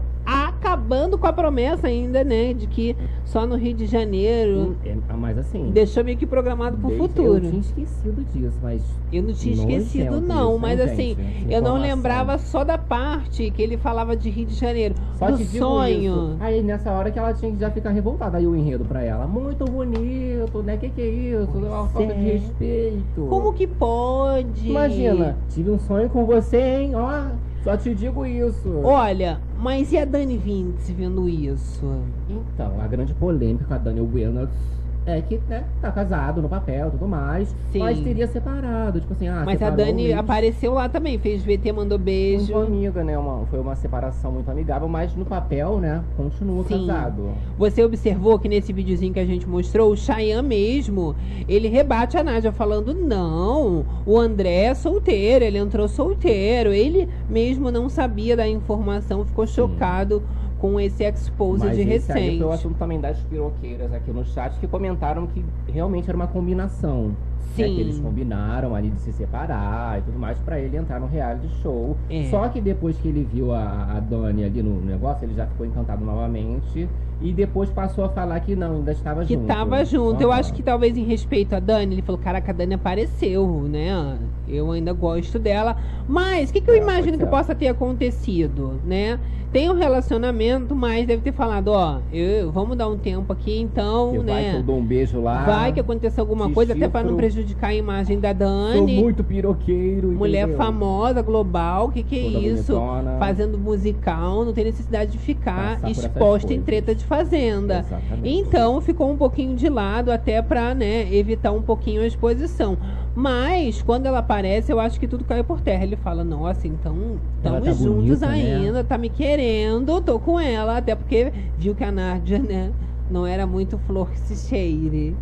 acabando com a promessa ainda, né, de que só no Rio de Janeiro. É, mas assim. Deixou meio que programado pro futuro. Eu tinha esquecido disso, mas. Eu não tinha esquecido, não, hein, mas assim, eu não lembrava só da parte que ele falava de Rio de Janeiro. Só do sonho. isso. Aí nessa hora que ela tinha que já ficar revoltada. Aí o enredo pra ela. Muito bonito, né? Que que é isso? É uma falta de respeito. Como que pode? Imagina, tive um sonho com você, hein? Ó, só te digo isso. Olha, mas e a Dani Vintes vendo isso? Então, a grande polêmica com a Daniel Reynolds é que, né, tá casado no papel e tudo mais, Sim. mas teria separado, tipo assim, ah, mas a Dani apareceu lá também, fez VT, mandou beijo. Muito amiga, né? Uma, foi uma separação muito amigável, mas no papel, né, continua Sim. casado. Você observou que nesse videozinho que a gente mostrou, o Cheyenne mesmo, ele rebate a Nádia falando, não, o André é solteiro, ele entrou solteiro. Ele mesmo não sabia da informação, ficou chocado com esse expose Mas de esse aí recente. foi o assunto também das piroqueiras aqui no chat que comentaram que realmente era uma combinação. né, Sim. que eles combinaram ali de se separar e tudo mais pra ele entrar no reality show. É. Só que depois que ele viu a, a Dani ali no negócio, ele já ficou encantado novamente. E depois passou a falar que não, ainda estava Que junto. tava junto. Eu Aham. acho que talvez em respeito a Dani, ele falou: Caraca, a Dani apareceu, né? Eu ainda gosto dela. Mas o que, que eu É, imagino que ser. possa ter acontecido, né? Tem um relacionamento, mas deve ter falado: Ó, eu, vamos dar um tempo aqui então, Que vai que né? eu dou um beijo lá. Vai que aconteceu alguma coisa, até pra não prejudicar a imagem da Sou Dani. muito piroqueiro. Mulher entendeu? famosa, global, que que é Toda isso? bonitona. Fazendo musical, não tem necessidade de ficar Passar exposta em treta de fazenda. Exatamente. Então ficou um pouquinho de lado até pra, né, evitar um pouquinho a exposição. Mas quando ela aparece, eu acho que tudo caiu por terra. Ele fala: "Nossa, então estamos tá juntos bonita, né? ainda, tá me querendo, tô com ela", até porque viu que a Nádia, né, não era muito flor que se cheire.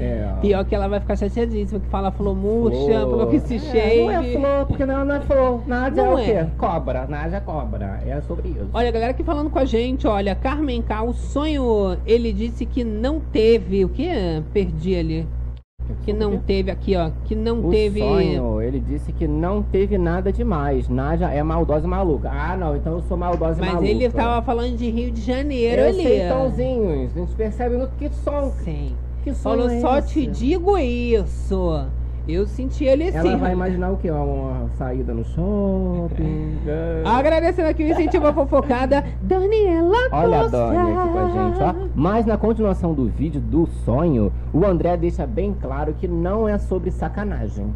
É. Pior que ela vai ficar chateadíssima, que fala flor murcha, flor que se É, cheire. não é flor, porque não, não é flor. Nádia Não é o é. quê? Cobra. Nádia é cobra. É sobre isso. Olha, a galera aqui falando com a gente, olha, Carmen K, o sonho, ele disse que não teve, o que? Perdi ali. Que não teve aqui, ó, que não O teve... sonho, ele disse que não teve nada demais. Nádia é maldosa e maluca. Ah, não, então eu sou maldosa e Mas maluca. ele tava falando de Rio de Janeiro eu ali. sei tãozinhos. A gente percebe no que som. Sim. Que sonho Falou, é só esse? te digo isso. Eu senti ele assim. Ela vai imaginar o quê? Uma, uma saída no shopping. Agradecendo aqui o incentivo à fofocada, Daniela Olha a Costa. Dani aqui com a gente, ó. Mas na continuação do vídeo do sonho, o André deixa bem claro que não é sobre sacanagem.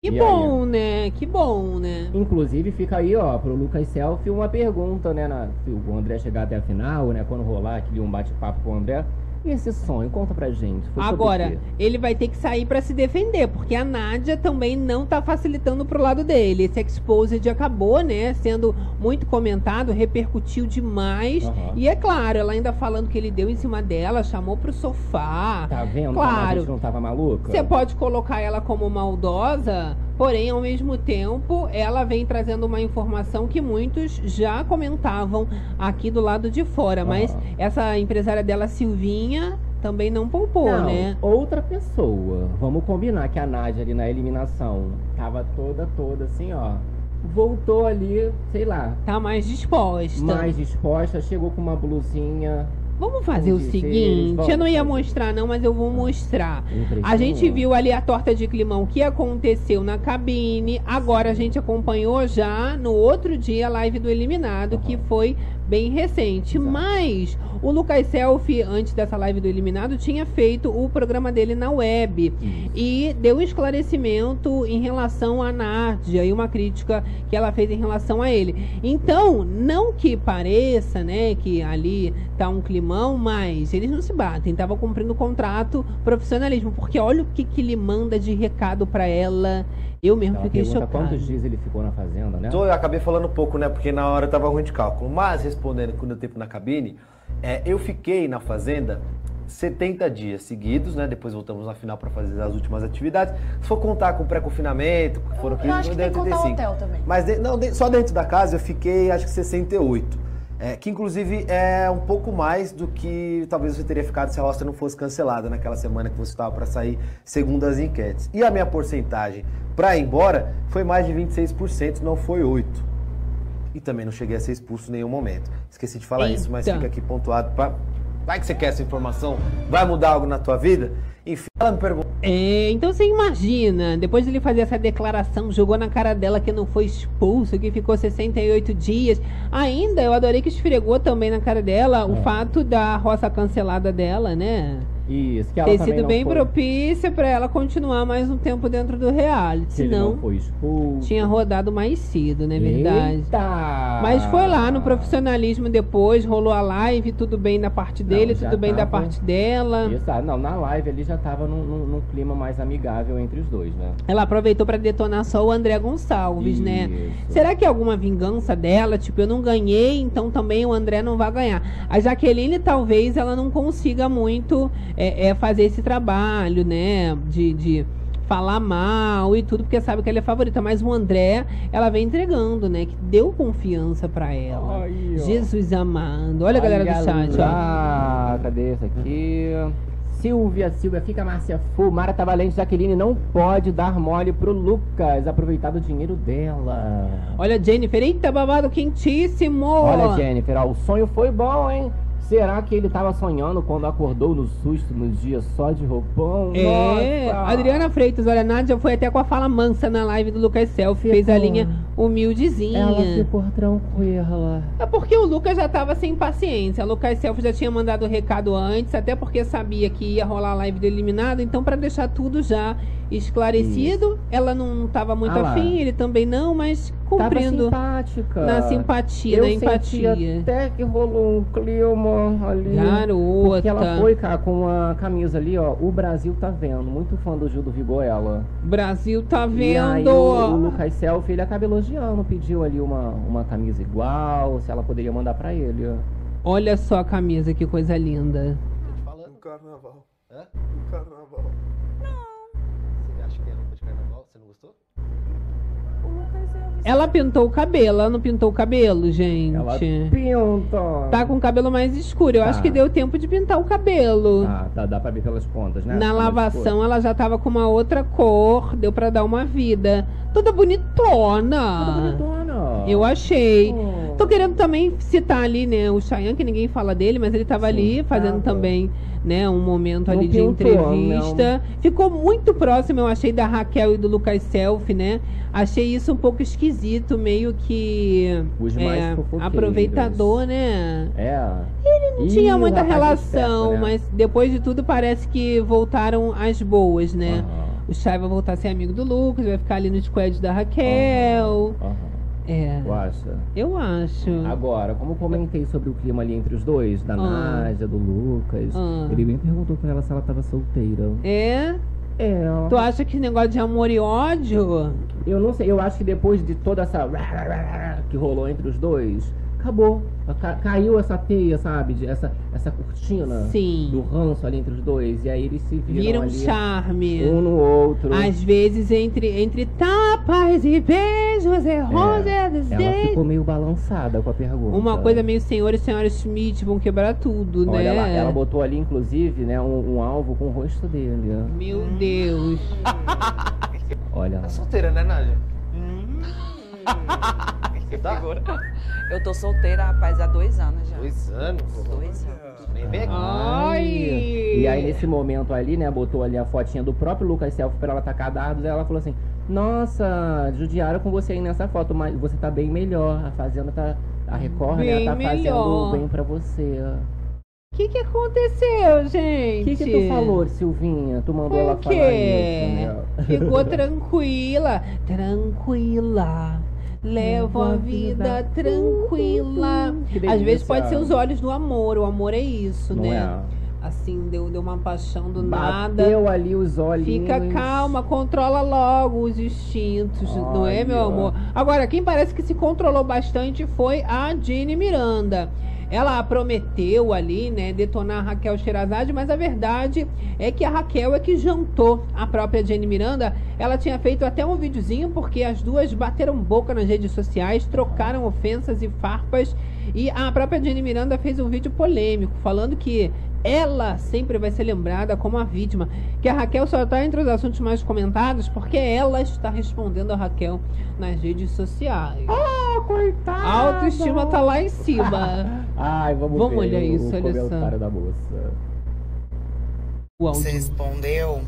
Que E bom, né? Que bom, né? Inclusive, fica aí, ó, pro Lucas Selfie uma pergunta, né? Na, se o André chegar até a final, né? Quando rolar aquele um bate-papo com o André. E esse sonho? Conta pra gente. Agora, ele vai ter que sair pra se defender, porque a Nádia também não tá facilitando pro lado dele. Esse exposed acabou, né, sendo muito comentado, repercutiu demais. Aham. E é claro, ela ainda falando que ele deu em cima dela, chamou pro sofá. Tá vendo Claro. a gente não tava maluca? Você pode colocar ela como maldosa, porém, ao mesmo tempo, ela vem trazendo uma informação que muitos já comentavam aqui do lado de fora. Mas essa empresária dela, Silvinha, também não poupou, Não, né? outra pessoa. Vamos combinar que a Nádia ali na eliminação tava toda, toda assim, ó. Voltou ali, sei lá, Tá mais disposta. mais disposta, chegou com uma blusinha Vamos fazer o Vamos seguinte, eu não ia mostrar não, mas eu vou mostrar. A gente viu ali a torta de climão que aconteceu na cabine. Agora a gente acompanhou já no outro dia a live do Eliminado, que foi bem recente. Exato. Mas o Lucas Selfie, antes dessa live do Eliminado, tinha feito o programa dele na web. Isso. E deu um esclarecimento em relação à Nádia e uma crítica que ela fez em relação a ele. Então, não que pareça, né, que ali tá um climão, mas eles não se batem. Tava cumprindo o contrato profissionalismo, porque olha o que que ele manda de recado pra ela. Eu mesmo Ela fiquei chocada. quantos dias ele ficou na fazenda, né? Eu acabei falando pouco, né? Porque na hora tava ruim de cálculo. Mas respondendo com o tempo na cabine, é, eu fiquei na fazenda 70 dias seguidos, né? Depois voltamos na final para fazer as últimas atividades. Se for contar com pré-confinamento, foram 15, Eu acho que tem que deu contar o 85. hotel também. Mas de- não, de- só dentro da casa eu fiquei acho que 68. É, que inclusive é um pouco mais do que talvez você teria ficado se a roça não fosse cancelada naquela semana que você estava para sair, segundo as enquetes. E a minha porcentagem para ir embora foi mais de 26%, não foi 8%. E também não cheguei a ser expulso em nenhum momento. Esqueci de falar isso, mas fica aqui pontuado para. Vai que você quer essa informação? Vai mudar algo na tua vida? Enfim, ela me perguntou. É, então você imagina, depois de ele fazer essa declaração, jogou na cara dela que não foi expulso, que ficou 68 dias. Ainda, eu adorei que esfregou também na cara dela o É. fato da roça cancelada dela, né? Isso, que ela Ter sido não bem foi, propícia pra ela continuar mais um tempo dentro do reality. ele não foi expulso. tinha rodado mais cedo, não é verdade? Eita! Mas foi lá no profissionalismo depois, rolou a live, tudo bem da parte dele, já tudo bem da parte dela. Isso, ah, não, na live ele já tava num, num- num clima mais amigável entre os dois, né? Ela aproveitou pra detonar só o André Gonçalves, né? Isso. Será que é alguma vingança dela? Tipo, eu não ganhei, então também o André não vai ganhar. A Jaqueline, talvez, ela não consiga muito é, é, fazer esse trabalho, né? De, de falar mal e tudo, porque sabe que ela é favorita. Mas o André, ela vem entregando, né? Que deu confiança pra ela. Jesus amado. Olha a galera do chat, ó. lá, cadê esse aqui? Silvia, Silvia, fica Márcia Fu, Mara tá valente, Jaqueline não pode dar mole pro Lucas, aproveitar do dinheiro dela. Olha, Jennifer, eita, babado quentíssimo! Olha, Jennifer, ó, o sonho foi bom, hein? Será que ele tava sonhando quando acordou no susto nos dias só de roupão? É, Nossa! Adriana Freitas, olha, Nádia foi até com a fala mansa na live do Lucas Selfie, fez a linha humildezinha. Ela ficou tranquila. É porque o Lucas já tava sem paciência. O Lucas Selfie já tinha mandado o recado antes, até porque sabia que ia rolar a live do eliminado. Então, pra deixar tudo já esclarecido, ela não tava muito Ah afim, ele também não, mas Tava cumprindo simpática. na simpatia, Eu na senti empatia. até que rolou um clima ali. Garota. Porque ela foi, cara, com a camisa ali, ó. O Brasil tá vendo. Muito fã do Gil do Vigor, ela. Brasil tá E aí vendo. o, o Lucas Selfie, ele acaba elogiando, pediu ali uma, uma camisa igual, se ela poderia mandar pra ele. Olha só a camisa, que coisa linda. No carnaval. Hã? No carnaval. Ela pintou o cabelo, ela não pintou o cabelo, gente. Ela pinta. Tá com o cabelo mais escuro. Eu Tá. acho que deu tempo de pintar o cabelo. Ah, dá, dá pra ver pelas pontas, né? Na Tá lavação ela já tava com uma outra cor, deu pra dar uma vida. Toda bonitona. Toda bonitona. Eu achei. Oh. Tô querendo também citar ali, né, o Chayanne, que ninguém fala dele, mas ele tava Sim, ali fazendo tava. também, né, um momento ali Não de pintou, entrevista. Ficou muito próximo, eu achei, da Raquel e do Lucas Selfie, né? Achei isso um pouco esquisito, meio que Os é, aproveitador, né? É. Não tinha muita relação, mas depois de tudo parece que voltaram as boas, né? O Chay vai voltar a ser amigo do Lucas, vai ficar ali no squad da Raquel. É. Tu acha? Eu acho. Agora, como eu comentei sobre o clima ali entre os dois, da Ah. Nádia, do Lucas, Ah. ele bem perguntou pra ela se ela tava solteira. É? É. Tu acha que negócio de amor e ódio? Eu não sei, eu acho que depois de toda essa que rolou entre os dois, acabou. Ca- caiu essa teia, sabe? Essa, essa cortina Sim. do ranço ali entre os dois. E aí eles se viram Viram ali, charme. um no outro. Às vezes, entre, entre tapas e beijos e rosas Ela ficou meio balançada com a pergunta. Uma coisa meio senhor e senhora Smith vão quebrar tudo, Olha, né? ela, ela botou ali, inclusive, né, um, um alvo com o rosto dele. Meu Deus. Olha. Tá solteira, né, Nádia? Tá? Eu tô solteira, rapaz, há dois anos já. Dois anos? Dois anos. Nem vem aqui. Ai! E aí, nesse momento ali, né, botou ali a fotinha do próprio Lucas Selfie pra ela tacar dados. Aí ela falou assim: Nossa, judiaram com você aí nessa foto, mas você tá bem melhor. A Fazenda tá. A Record, Bem né, tá melhor. fazendo bem pra você. O que, que aconteceu, O gente? que, que tu falou, Silvinha? Tu mandou ela O falar quê? isso, né? Ficou tranquila, tranquila. Levo a vida tranquila. Às vezes pode ser os olhos do amor. O amor é isso, Não né? é? Assim, deu, deu uma paixão do nada. Bateu ali os olhinhos. Fica calma, controla logo os instintos, não é, meu Olha. amor? Agora, quem parece que se controlou bastante foi a Jenny Miranda. Ela prometeu ali, né, detonar a Raquel Sherazade, mas a verdade é que a Raquel é que jantou a própria Jenny Miranda. Ela tinha feito até um videozinho porque as duas bateram boca nas redes sociais, trocaram ofensas e farpas. E a própria Jenny Miranda fez um vídeo polêmico falando que ela sempre vai ser lembrada como a vítima. Que a Raquel só está entre os assuntos mais comentados porque ela está respondendo a Raquel nas redes sociais. Ah, coitada! A autoestima tá lá em cima. Ai, vamos, Vamos ver olhar o, isso, o olha só. comentário da moça. Você respondeu,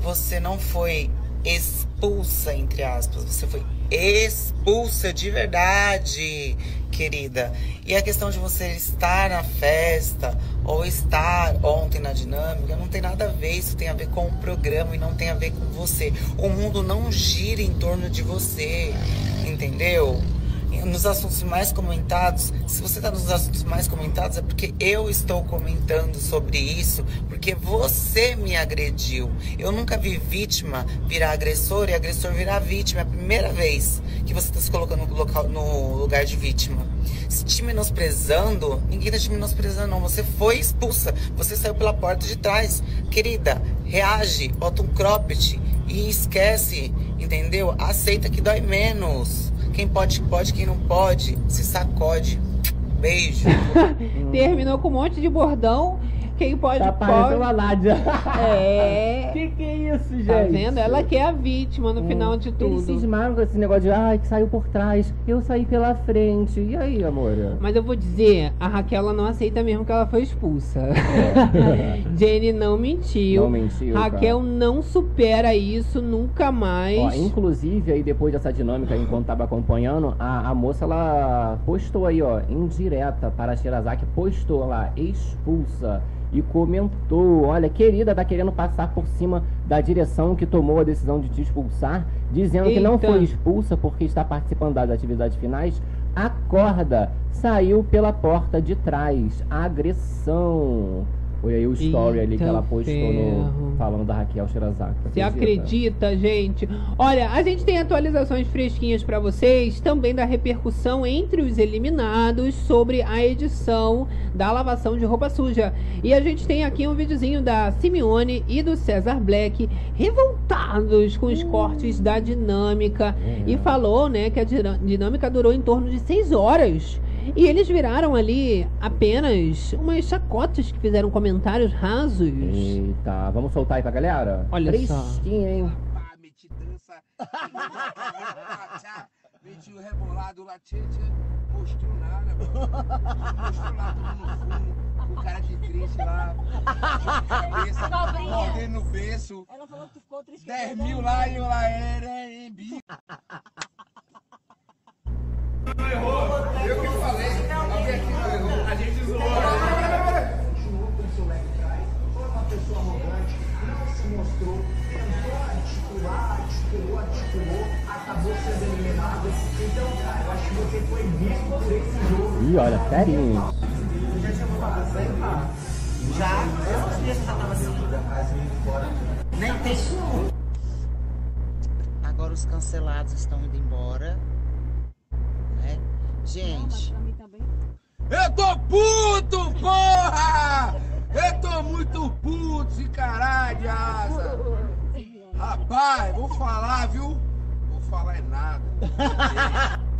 você não foi expulsa, entre aspas, você foi expulsa de verdade, querida. E a questão de você estar na festa ou estar ontem na dinâmica não tem nada a ver, isso tem a ver com o programa e não tem a ver com você. O mundo não gira em torno de você, entendeu? Nos assuntos mais comentados, se você está nos assuntos mais comentados, é porque eu estou comentando sobre isso, porque você me agrediu. Eu nunca vi vítima virar agressor e agressor virar vítima. É a primeira vez que você está se colocando no, local, no lugar de vítima. Se te menosprezando, ninguém está te menosprezando, não. Você foi expulsa, você saiu pela porta de trás. Querida, reage, bota um cropped e esquece, entendeu? Aceita que dói menos. Quem pode, pode, quem não pode, se sacode. Beijo. Terminou com um monte de bordão. Quem pode, Tá pode. parecendo a Nádia. É. que que é isso, gente? Tá vendo? Ela que é a vítima no final de Eles tudo. cismaram com esse negócio de, ai, que saiu por trás, eu saí pela frente. E aí, amor? Mas eu vou dizer, a Raquel não aceita mesmo que ela foi expulsa. Jenny não mentiu. Não mentiu, cara. Raquel não supera isso nunca mais. Ó, inclusive, aí depois dessa dinâmica, enquanto tava acompanhando, a, a moça, ela postou aí, ó, indireta para a Shirazaki, postou lá, expulsa. E comentou, olha, querida, tá querendo passar por cima da direção que tomou a decisão de te expulsar, dizendo que não Eita. foi expulsa porque está participando das atividades finais. Acorda, saiu pela porta de trás. Agressão. Foi aí o story ali que Eita ela postou no, falando da Raquel Shirazaki. Você acredita, gente? Olha, a gente tem atualizações fresquinhas pra vocês, também da repercussão entre os eliminados sobre a edição da lavação de roupa suja. E a gente tem aqui um videozinho da Simeone e do César Black revoltados com os cortes da dinâmica e falou, né, que a dinâmica durou em torno de seis horas. E eles viraram ali apenas umas chacotas que fizeram comentários rasos. Eita, vamos soltar aí pra galera? Olha só. Tristinha, hein? Meti o rebolado lá, tchê, tchê, mostrou nada, mano. Mostrou lá tudo no fundo, o cara de triste lá, cabeça, Cobrinha. mordendo no berço. Ela falou que tu ficou triste. 10 mil lá e eu lá era em bico. Ih, olha, serinho. Já você, cara? Já? Quantos dias você já tava assim? Nem tem. Agora os cancelados estão indo embora. Gente. Eu tô puto, porra! Eu tô muito puto, esse caralho de asa. Rapaz, vou falar, viu? Vou falar é nada.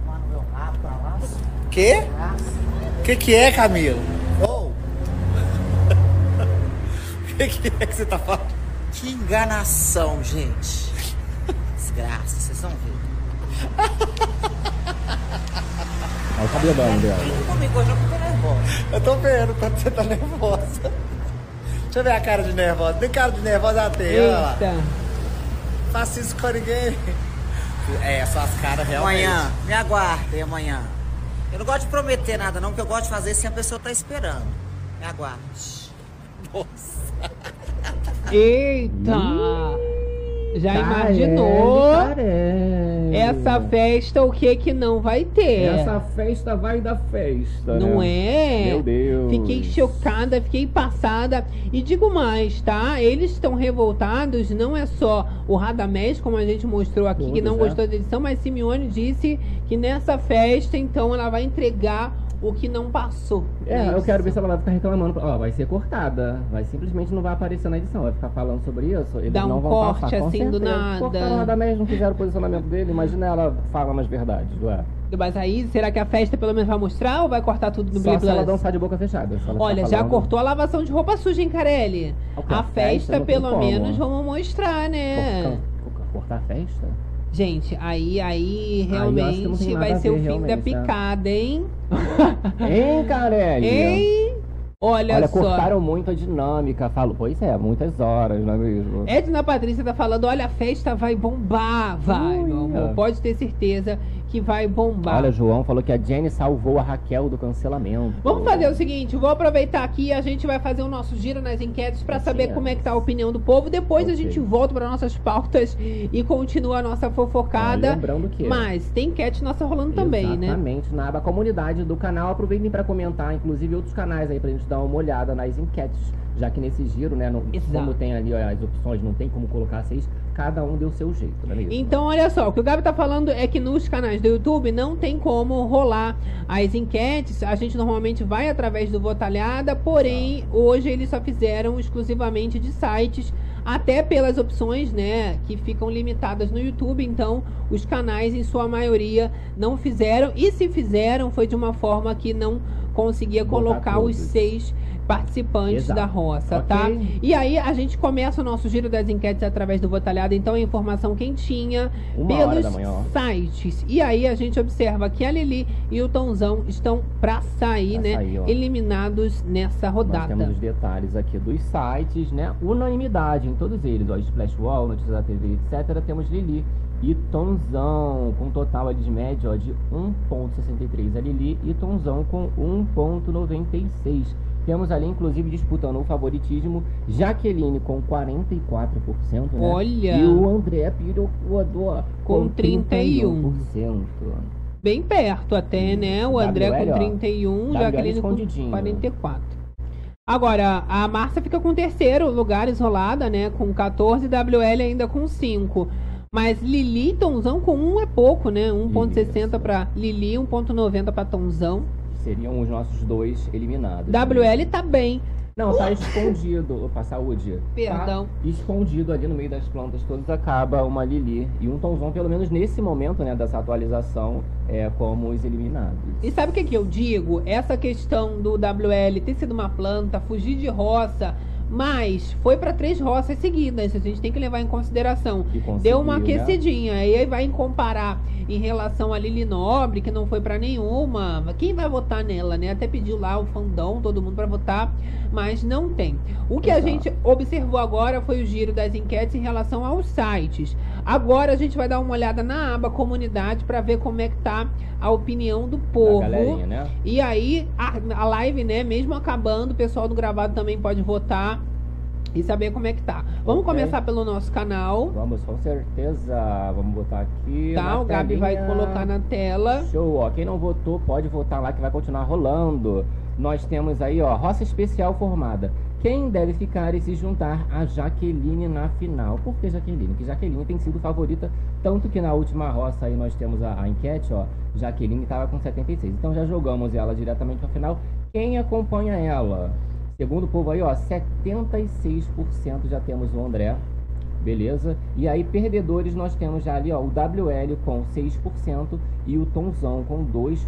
Mano, meu rabo pra lá. Quê? Que que é, Camilo? Oh. que que é que você tá falando? Que enganação, gente. Desgraça, vocês vão ver. Tá bebando dela. Comigo hoje eu tô nervosa. Eu tô vendo, tá, você tá nervosa. Deixa eu ver a cara de nervosa. Tem cara de nervosa até, olha lá. Eita. Faça isso com ninguém. É, essas caras realmente. Amanhã, me aguardem amanhã. Eu não gosto de prometer nada, não, porque eu gosto de fazer sem a pessoa tá esperando. Me aguarde. Nossa. Eita! Já Carelli, imaginou? Essa festa, o que que não vai ter? Essa festa vai da festa. Não né? é? Meu Deus. Fiquei chocada, fiquei passada. E digo mais, tá? Eles estão revoltados, não é só o Radamés, como a gente mostrou aqui, que Todos, não é. gostou da edição, mas Simeone disse que nessa festa, então, ela vai entregar o que não passou. É, na eu quero ver se ela vai ficar reclamando. Ó, vai ser cortada. Vai simplesmente não vai aparecer na edição. Vai ficar falando sobre isso. Eles Dá um não vão corte passar, assim do nada. Cortaram o Radamés, não fizeram o posicionamento dele. Imagina ela fala umas verdades, ué. Mas aí, será que a festa pelo menos vai mostrar ou vai cortar tudo no Só se ela dançar de boca fechada. Olha, tá já falando. cortou a lavação de roupa suja, hein, Carelli? A festa festa, pelo menos, vamos mostrar, né? Cor- cor- Cortar a festa? Gente, aí, aí realmente nada vai ser o fim da tá? picada, hein? Hein, Carelli? Hein? Olha, Olha, só. cortaram muito a dinâmica. Falo, pois é, muitas horas, não é mesmo? Edna Patrícia tá falando, olha, a festa vai bombar, vai, meu amor. Pode ter certeza que vai bombar. Olha, João falou que a Jenny salvou a Raquel do cancelamento. Vamos fazer o seguinte, vou aproveitar aqui e a gente vai fazer o nosso giro nas enquetes pra saber como é que tá a opinião do povo. Depois a Ok. gente volta para nossas pautas e continua a nossa fofocada. Ó, lembrando que- Mas tem enquete nossa rolando também, né? Exatamente, na aba comunidade do canal. Aproveitem para comentar, inclusive outros canais aí pra gente dar uma olhada nas enquetes. Já que nesse giro, né, não, como tem ali ó, as opções, não tem como colocar seis, cada um deu seu jeito, não é mesmo? Então, olha só, o que o Gabi tá falando é que nos canais do YouTube não tem como rolar as enquetes. A gente normalmente vai através do Votalhada, porém, hoje eles só fizeram exclusivamente de sites, até pelas opções, né, que ficam limitadas no YouTube. Então, os canais, em sua maioria, não fizeram. E se fizeram, foi de uma forma que não conseguia Botar colocar os seis participantes Exato. da roça, Ok. tá? E aí a gente começa o nosso giro das enquetes através do Votalhada, então é informação quentinha Uma pelos sites. E aí a gente observa que a Lili e o Tonzão estão pra sair, Pra né? sair, eliminados nessa Nós rodada. temos os detalhes aqui dos sites, né? Unanimidade em todos eles, ó. Splash Wall, Notícias da TV, etc. Temos Lili e Tonzão, com total de média ó, de 1.63 a Lili e Tonzão com 1.96. Temos ali, inclusive, disputando o favoritismo, Jaqueline com 44%, né? Olha! E o André Pirocuador Com 31. 31%. Bem perto até, né? O André WL, com ó. 31, WL Jaqueline com escondidinho. 44. Agora, a Márcia fica com terceiro lugar isolada, né? Com 14, WL ainda com 5. Mas Lili e Tonzão com 1 é pouco, né? 1.60 pra Lili, 1.90 pra Tonzão. Seriam os nossos dois eliminados. WL tá bem. Não, tá escondido. Opa, saúde. Perdão. Tá escondido ali no meio das plantas todas acaba uma Lili e um Tonzão, pelo menos nesse momento, né, dessa atualização, é como os eliminados. E sabe o que, que eu digo? Essa questão do WL ter sido uma planta, fugir de roça, mas foi para três roças seguidas. A gente tem que levar em consideração. Deu uma né? aquecidinha. E aí vai comparar em relação a Lili Nobre, que não foi para nenhuma. Quem vai votar nela, né? Até pediu lá o fandom, todo mundo para votar, mas não tem. O que a Exato. gente observou agora foi o giro das enquetes em relação aos sites. Agora a gente vai dar uma olhada na aba comunidade para ver como é que tá a opinião do povo. galerinha, né? E aí, a, a live, né, mesmo acabando, o pessoal do gravado também pode votar e saber como é que tá. Vamos Ok. começar pelo nosso canal. Vamos, com certeza. Vamos botar aqui. Tá, o Gabi vai colocar na tela. Show, ó. Quem não votou pode votar lá que vai continuar rolando. Nós temos aí, ó, roça especial formada. Quem deve ficar e se juntar a Jaqueline na final? Por que Jaqueline? Porque Jaqueline tem sido favorita, tanto que na última roça aí nós temos a, a enquete, ó. Jaqueline estava com 76. Então já jogamos ela diretamente pra final. Quem acompanha ela? Segundo o povo aí, ó, 76% já temos o André. Beleza? E aí, perdedores, nós temos já ali, ó, o WL com 6% e o Tonzão com 2%.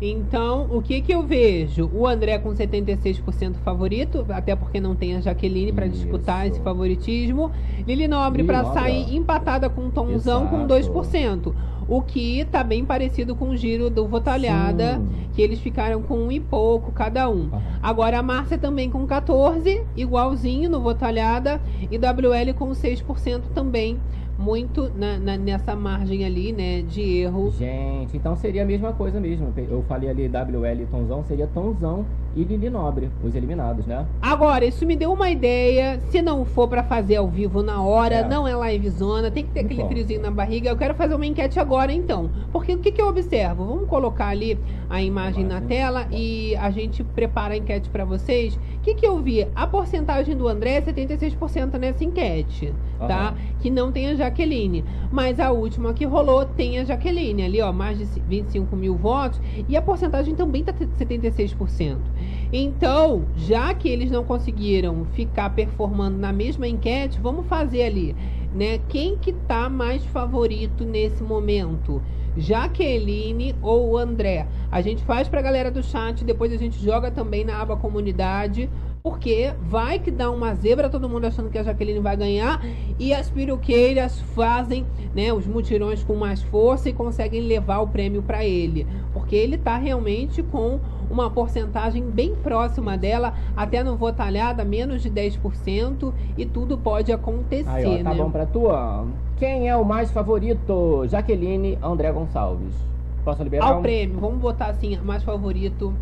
Então, o que que eu vejo? O André com 76% favorito, até porque não tem a Jaqueline para disputar esse favoritismo. Lili Nobre para sair empatada com o Tonzão com Exato. 2%. O que tá bem parecido com o giro do Votalhada, Sim. que eles ficaram com um e pouco cada um. Agora a Márcia também com 14, igualzinho no Votalhada, e WL com 6% também, muito na- na- nessa margem ali, né, de erro. Gente, então seria a mesma coisa mesmo. Eu falei ali WL Tonzão, seria Tonzão e Lili Nobre, os eliminados, né? Agora, isso me deu uma ideia. Se não for pra fazer ao vivo na hora, É. não é live zona, tem que ter aquele bom. friozinho na barriga. Eu quero fazer uma enquete agora, então. Porque o que, que eu observo? Vamos colocar ali a imagem na tela e a gente prepara a enquete pra vocês. O que, que eu vi? A porcentagem do André é 76% nessa enquete, tá? Aham. Que não tem a Jaqueline. Mas a última que rolou tem a Jaqueline. Ali, ó, mais de 25 mil votos. E a porcentagem também tá 76%. Então, já que eles não conseguiram ficar performando na mesma enquete, vamos fazer ali, né? Quem que tá mais favorito nesse momento? Jaqueline ou André? A gente faz pra galera do chat, depois a gente joga também na aba comunidade, porque vai que dá uma zebra, todo mundo achando que a Jaqueline vai ganhar, e as piroqueiras fazem, né, os mutirões com mais força e conseguem levar o prêmio pra ele, porque ele tá realmente com uma porcentagem bem próxima dela, até no votalhada, menos de 10%, e tudo pode acontecer, Aí, ó, tá né? bom pra tu, ó. Quem é o mais favorito? Jaqueline André Gonçalves. Posso liberar? Ao um? prêmio, vamos botar assim, mais favorito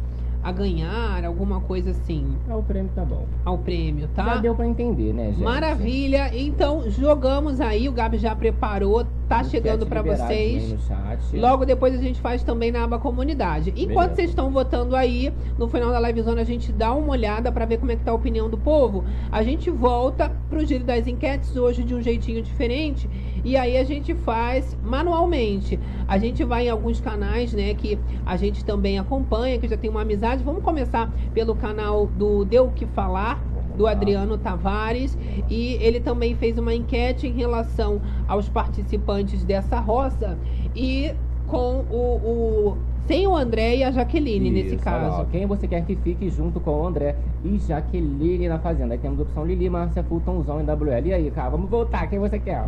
a ganhar, alguma coisa assim. Ao prêmio tá bom. Ao prêmio, tá? Já deu pra entender, né, gente? Maravilha. Então, jogamos aí, o Gabi já preparou, tá chegando aí vocês. Logo depois a gente faz também na aba comunidade. Enquanto Beleza. vocês estão votando aí, no final da livezona a gente dá uma olhada pra ver como é que tá a opinião do povo. A gente volta pro giro das enquetes hoje de um jeitinho diferente e aí a gente faz manualmente. A gente vai em alguns canais, né, que a gente também acompanha, que já tem uma amizade. Vamos começar pelo canal do Deu o que falar do Adriano Tavares e ele também fez uma enquete em relação aos participantes dessa roça e com o, o- sem o André e a Jaqueline nesse Isso, lá, caso. ó. Quem você quer que fique junto com o André e Jaqueline na Fazenda? Aí temos a opção Lili, Márcia, Fultonzão e WL. E aí, cara, vamos voltar. Quem você quer?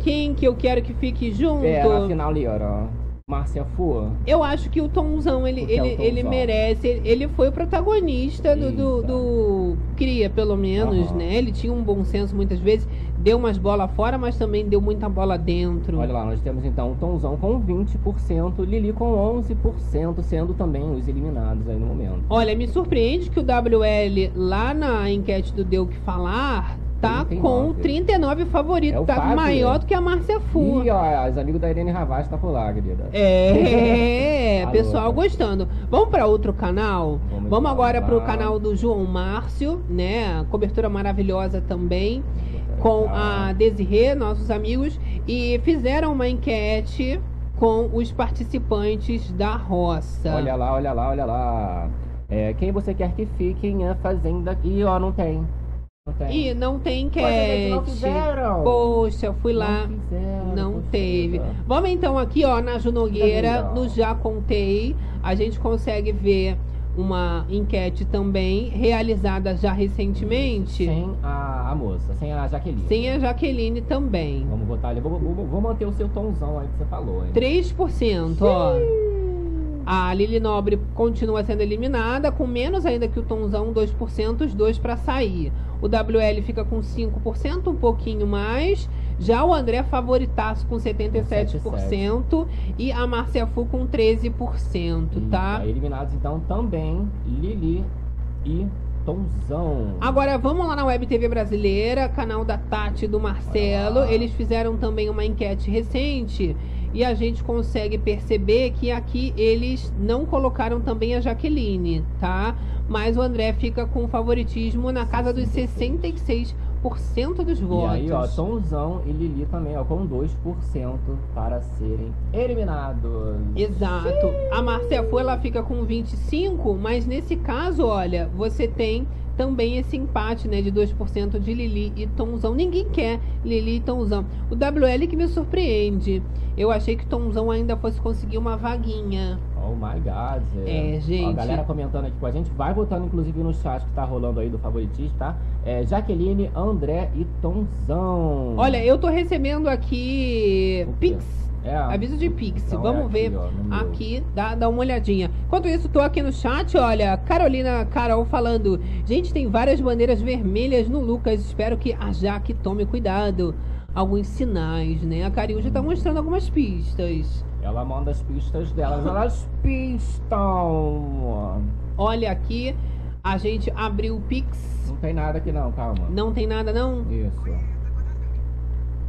Quem que eu quero que fique junto? É, na final ali, ó. Márcia Fu. Eu acho que o Tomzão, ele, é ele, ele Tomzão. merece. Ele, ele foi o protagonista do, do, do Cria, pelo menos, Aham. né? Ele tinha um bom senso muitas vezes. Deu umas bolas fora, mas também deu muita bola dentro. Olha lá, nós temos então o Tomzão com 20%, Lili com 11%, sendo também os eliminados aí no momento. Olha, me surpreende que o WL lá na enquete do Deu o que Falar tá 39. com 39 favoritos. É o tá Fábio, maior né? do que a Márcia Fu. E ó, os amigos da Irene Ravaz tá por lá, querida. É, Alô, pessoal gostando. Vamos para outro canal? Vamos Vamos lá, agora pro lá. canal do João Márcio, né? Cobertura maravilhosa também. Com a Desirê, nossos amigos. E fizeram uma enquete com os participantes da roça. Olha lá, olha lá, olha lá. É, quem você quer que fique em a Fazenda? E ó, não tem. Não tem. E não tem não enquete. fizeram. Poxa, fui lá. fizeram, Não teve. Vamos então aqui, ó, na Ju Nogueira, Tá vendo? no Já Contei. A gente consegue ver uma enquete também realizada já recentemente. Sem a, a moça, sem a Jaqueline. Sem a Jaqueline também. Vamos botar ali. Vou, vou- vou manter o seu tomzão aí que você falou, hein? 3%, ó. A Lili Nobre continua sendo eliminada, com menos ainda que o Tonzão, 2%, os dois para sair. O WL fica com 5%, um pouquinho mais. Já o André favoritaço com 77% e a Márcia Fu com 13%, tá? Aí eliminados então também Lili e Tomzão. Agora vamos lá na Web TV Brasileira, canal da Tati e do Marcelo. Eles fizeram também uma enquete recente e a gente consegue perceber que aqui eles não colocaram também a Jaqueline, tá? Mas o André fica com favoritismo na casa dos 66% dos E votos. aí, ó, Tomzão e Lili também, ó, com 2% para serem eliminados. Exato. A Márcia Fu, ela fica com 25, mas nesse caso, olha, você tem também esse empate, né, de 2% de Lili e Tomzão. Ninguém quer Lili e Tomzão. O WL que me surpreende. Eu achei que Tomzão ainda fosse conseguir uma vaguinha. Oh my god. É, gente. Ó, a galera comentando aqui com a gente, vai votando inclusive no chat que tá rolando aí do favoritismo, tá? É, Jaqueline, André e Tomzão. Olha, eu tô recebendo aqui Pix É. Aviso de Pix. Então é Vamos aqui, ver ó, no aqui, dá, dá uma olhadinha. Enquanto isso, tô aqui no chat, olha, Carolina Carol falando. Gente, tem várias bandeiras vermelhas no Lucas. Espero que a Jaque tome cuidado. Alguns sinais, né? A Caril já tá mostrando algumas pistas. Ela manda as pistas delas. Elas pistam. Olha aqui, a gente abriu o Pix. Não tem nada aqui não, calma. Não tem nada, não? Isso.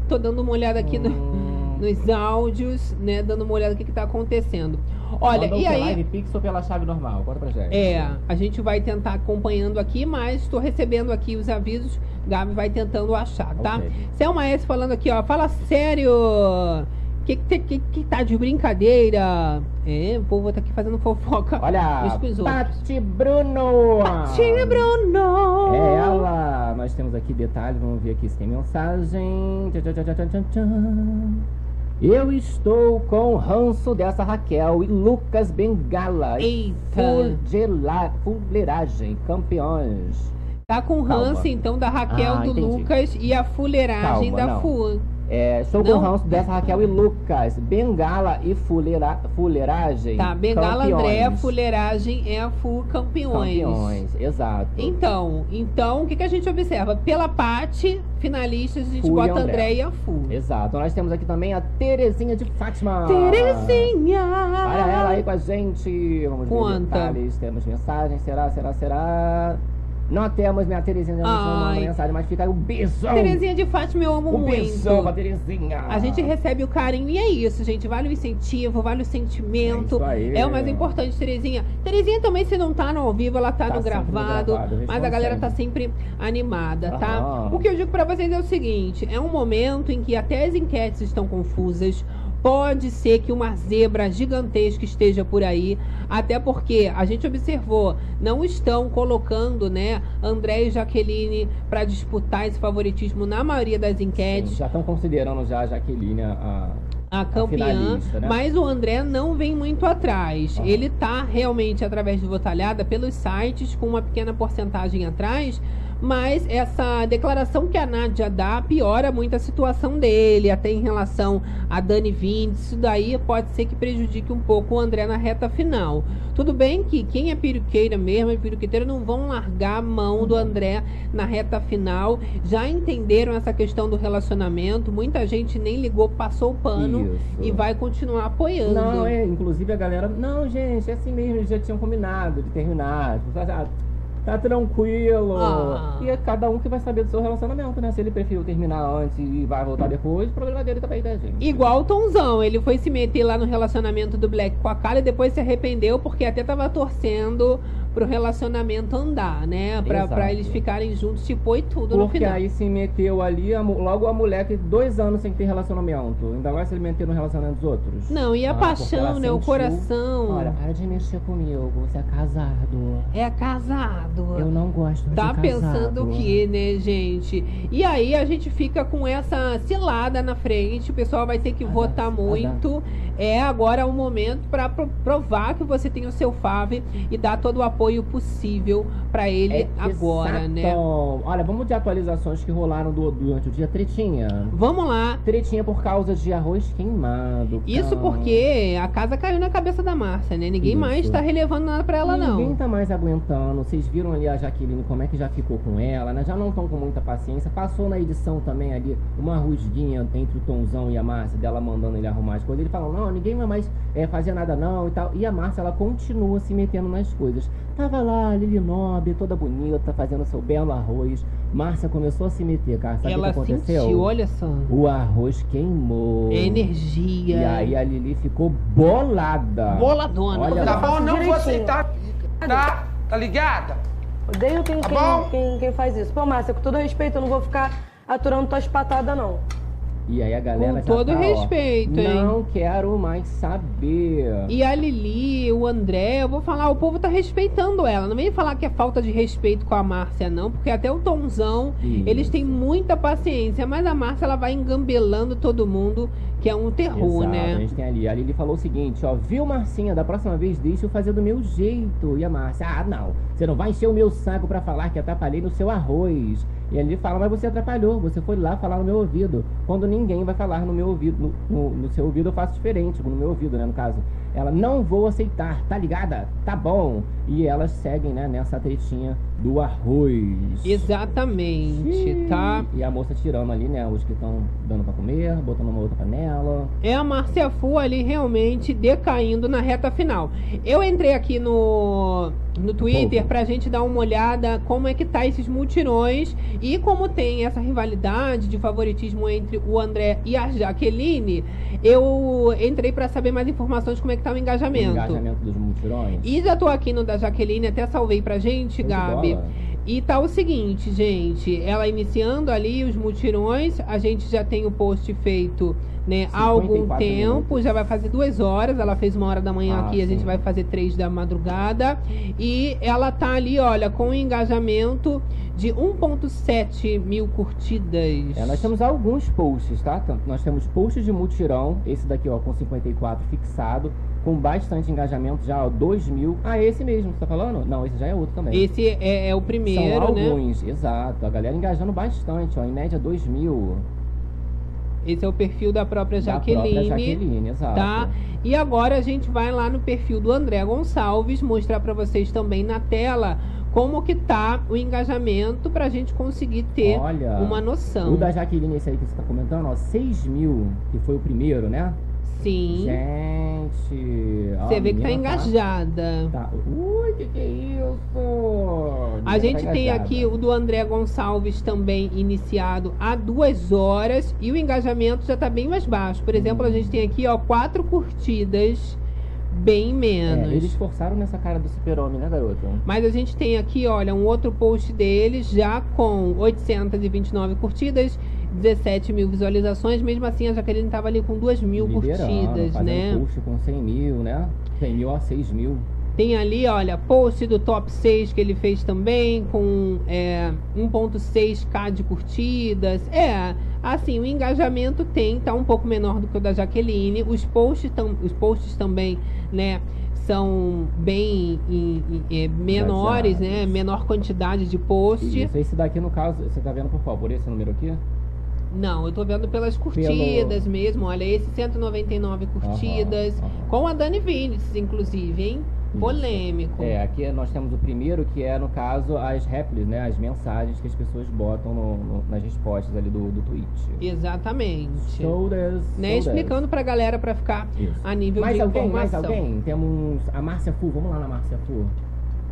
Tô dando uma olhada aqui no- Hum. Nos áudios, né? Dando uma olhada no que, que tá acontecendo. Olha, Manda e aí. Live Pix ou pela chave normal? Conta pra gente. É, a gente vai tentar acompanhando aqui, mas estou recebendo aqui os avisos. Gabi vai tentando achar, tá? Ok. Selma S falando aqui, ó. Fala sério! Que que, que que tá de brincadeira? É, o povo tá aqui fazendo fofoca. Olha. Pati Bruno! Pati Bruno! É ela! Nós temos aqui detalhes, vamos ver aqui se tem mensagem. Tchan, tchan, tchan, tchan, tchan, tchan. Eu estou com o ranço dessa Raquel e Lucas Bengala. Eita. Fuleiragem, campeões. Tá com ranço, então, da Raquel, Ah, do entendi. Lucas e a fuleiragem Calma, da não. Fu. É, estou com ranço dessa Raquel e Lucas. Bengala e fuleira, fuleiragem. Tá, Bengala campeões. André, fuleiragem é a Fu campeões. Campeões, exato. Então, então, o que, que a gente observa? Pela parte, finalistas, a gente Fu bota André. André e a Fu. Exato. Nós temos aqui também a Terezinha de Fátima. Terezinha! Olha ela aí com a gente. Vamos ver Conta. detalhes. Temos mensagem. Será, será, será? Não temos minha Terezinha. Não manda mensagem, mas fica aí um beijão. Terezinha de Fátima eu amo Um muito. beijão pra Terezinha. A gente recebe o carinho e é isso, gente. Vale o incentivo, vale o sentimento. É. É o mais importante, Terezinha. Terezinha também, se não tá no ao vivo, ela tá, Tá no gravado. gravado, mas a galera sempre. tá sempre animada, tá? Aham. O que eu digo pra vocês é o seguinte: é um momento em que até as enquetes estão confusas. Pode ser que uma zebra gigantesca esteja por aí, até porque a gente observou, não estão colocando, né, André e Jaqueline para disputar esse favoritismo na maioria das enquetes Já estão considerando já a Jaqueline a, a campeã, finalista, né? mas o André não vem muito atrás. Ele tá realmente através do Votalhada pelos sites com uma pequena porcentagem atrás, mas essa declaração que a Nádia dá piora muito a situação dele, até em relação a Dani Vindes, isso daí pode ser que prejudique um pouco o André na reta final. Tudo bem que quem é peruqueira mesmo, é peruqueteira, não vão largar a mão do André na reta final. Já entenderam essa questão do relacionamento, muita gente nem ligou, passou o pano Isso. e vai continuar apoiando. Não, é, inclusive a galera. Não, gente, é assim mesmo, eles já tinham combinado de terminar. Ah, tá tranquilo. Ah. E é cada um que vai saber do seu relacionamento, né? Se ele preferiu terminar antes e vai voltar depois, o problema dele também, né, gente? Igual o Tonzão, ele foi se meter lá no relacionamento do Black com a Kali e depois se arrependeu porque até tava torcendo pro relacionamento andar, né? Pra, pra eles ficarem juntos, tipo, e tudo no Porque final. aí se meteu ali, a logo a mulher que dois anos sem ter relacionamento. Ainda mais se ele meter no relacionamento dos outros. Não, e a Ah, porque paixão, né? O coração. Olha, para de mexer comigo, você é casado. É casado. Eu não gosto Tá de casado. pensando o que, né, gente? E aí a gente fica com essa cilada na frente, o pessoal vai ter que votar muito. É agora o momento para provar que você tem o seu fave e dar todo o apoio possível para ele É agora, né? exato. Olha, vamos de atualizações que rolaram do- durante o dia. Tretinha. Vamos lá. Tretinha por causa de arroz queimado. Isso cara. porque a casa caiu na cabeça da Márcia, né? Ninguém Isso. mais tá relevando nada pra ela, Ninguém não. tá mais aguentando. Vocês viram ali a Jaqueline como é que já ficou com ela, né? Já não estão com muita paciência. Passou na edição também ali uma rusguinha entre o Tonzão e a Márcia, dela mandando ele arrumar as coisas. Ele falou, não, ninguém vai mais é, fazer nada não e tal. E a Márcia, ela continua se metendo nas coisas. Tava lá, Lili Nobre, toda bonita, fazendo seu belo arroz. Márcia começou a se meter, cara. Sabe o Ela que aconteceu? sentiu, olha só. O arroz queimou. É energia. E aí a Lili ficou bolada. Boladona. Olha Tá bom, não vou aceitar. Tá? Tá ligada? Odeio quem, Tá quem, quem, quem faz isso. Pô, Márcia, com todo respeito, eu não vou ficar aturando tuas patadas, não. E aí a galera Com todo tá, ó, respeito, hein? Não quero mais saber. E a Lili, o André, eu vou falar, o povo tá respeitando ela. Não vem falar que é falta de respeito com a Márcia, não, porque até o Tonzão, Isso. eles têm muita paciência, mas a Márcia ela vai engambelando todo mundo que é um terror, Exato, né? A gente tem ali. A Lili falou o seguinte, ó. Viu, Marcinha? Da próxima vez deixa eu fazer do meu jeito. E a Márcia, ah, não. Você não vai encher o meu saco pra falar que atrapalhei no seu arroz. E a Lili fala, mas você atrapalhou. Você foi lá falar no meu ouvido. Quando ninguém vai falar no meu ouvido. No, no- no seu ouvido eu faço diferente. No meu ouvido, né, no caso. Ela, não vou aceitar. Tá ligada? Tá bom. E elas seguem, né, nessa tretinha do arroz. Exatamente, tá? E a moça tirando ali, né, os que estão dando pra comer, botando uma outra panela. É a Márcia Fu ali realmente decaindo na reta final. Eu entrei aqui no, no Twitter pra gente dar uma olhada como é que tá esses mutirões e como tem essa rivalidade de favoritismo entre o André e a Jaqueline. Eu entrei pra saber mais informações como é que tá o O engajamento. engajamento dos mutirões. E já tô aqui no da Jaqueline, até salvei pra gente, Gabi. bola. E tá o seguinte, gente, ela iniciando ali os mutirões, a gente já tem o post feito, né, há algum 54 tempo, minutos. já vai fazer duas horas, ela fez uma hora da manhã Ah, aqui, a gente sim. vai fazer três da madrugada. E ela tá ali, olha, com um engajamento de 1.7 mil curtidas. É, nós temos alguns posts, tá? Nós temos posts de mutirão, esse daqui, ó, com 54 fixado, com bastante engajamento já, ó, 2 mil. Ah, esse mesmo, você tá falando? Não, esse já é outro também. Esse é, é o primeiro, São né? alguns, exato. A galera engajando bastante, ó, em média 2 mil. Esse é o perfil da própria Da Jaqueline. própria Jaqueline, exato. Tá? E agora a gente vai lá no perfil do André Gonçalves, mostrar pra vocês também na tela como que tá o engajamento pra gente conseguir ter Olha, uma noção. O da Jaqueline, esse aí que você tá comentando, ó, 6 mil, que foi o primeiro, né? Sim. Gente. Você vê que tá menina engajada. Tá. Ui, que que é isso? A gente Tá tem aqui o do André Gonçalves também iniciado há duas horas e o engajamento já tá bem mais baixo. Por exemplo, a gente tem aqui, ó, quatro curtidas, bem É, menos. eles forçaram nessa cara do super-homem, né, garoto? Mas a gente tem aqui, olha, um outro post deles já com 829 curtidas, 17 mil visualizações. Mesmo assim, a Jaqueline estava ali com 2 mil Liderando, curtidas, né? post com 100 mil, né? 100 mil a 6 mil. Tem ali, olha, post do top 6 que ele fez também, com é, 1.6k de curtidas. É, assim, o engajamento tem, tá um pouco menor do que o da Jaqueline. Os posts, tam, os posts também, né, são bem em- em- é, menores, né? Menor quantidade de post. Isso, esse daqui, no caso, você tá vendo por? Por esse número aqui? Não, eu tô vendo pelas curtidas mesmo. Olha, esse 199 curtidas. Com a Dani Vinicius, inclusive, hein? Polêmico. É, aqui nós temos o primeiro, que é, no caso, as réplicas, né? As mensagens que as pessoas botam no- no- nas respostas ali do, do tweet. Exatamente. Shoulders, Né? shoulders. Explicando pra galera pra ficar Isso. a nível mais de alguém, mais informação. alguém? Temos a Márcia Fu, vamos lá na Márcia Fu.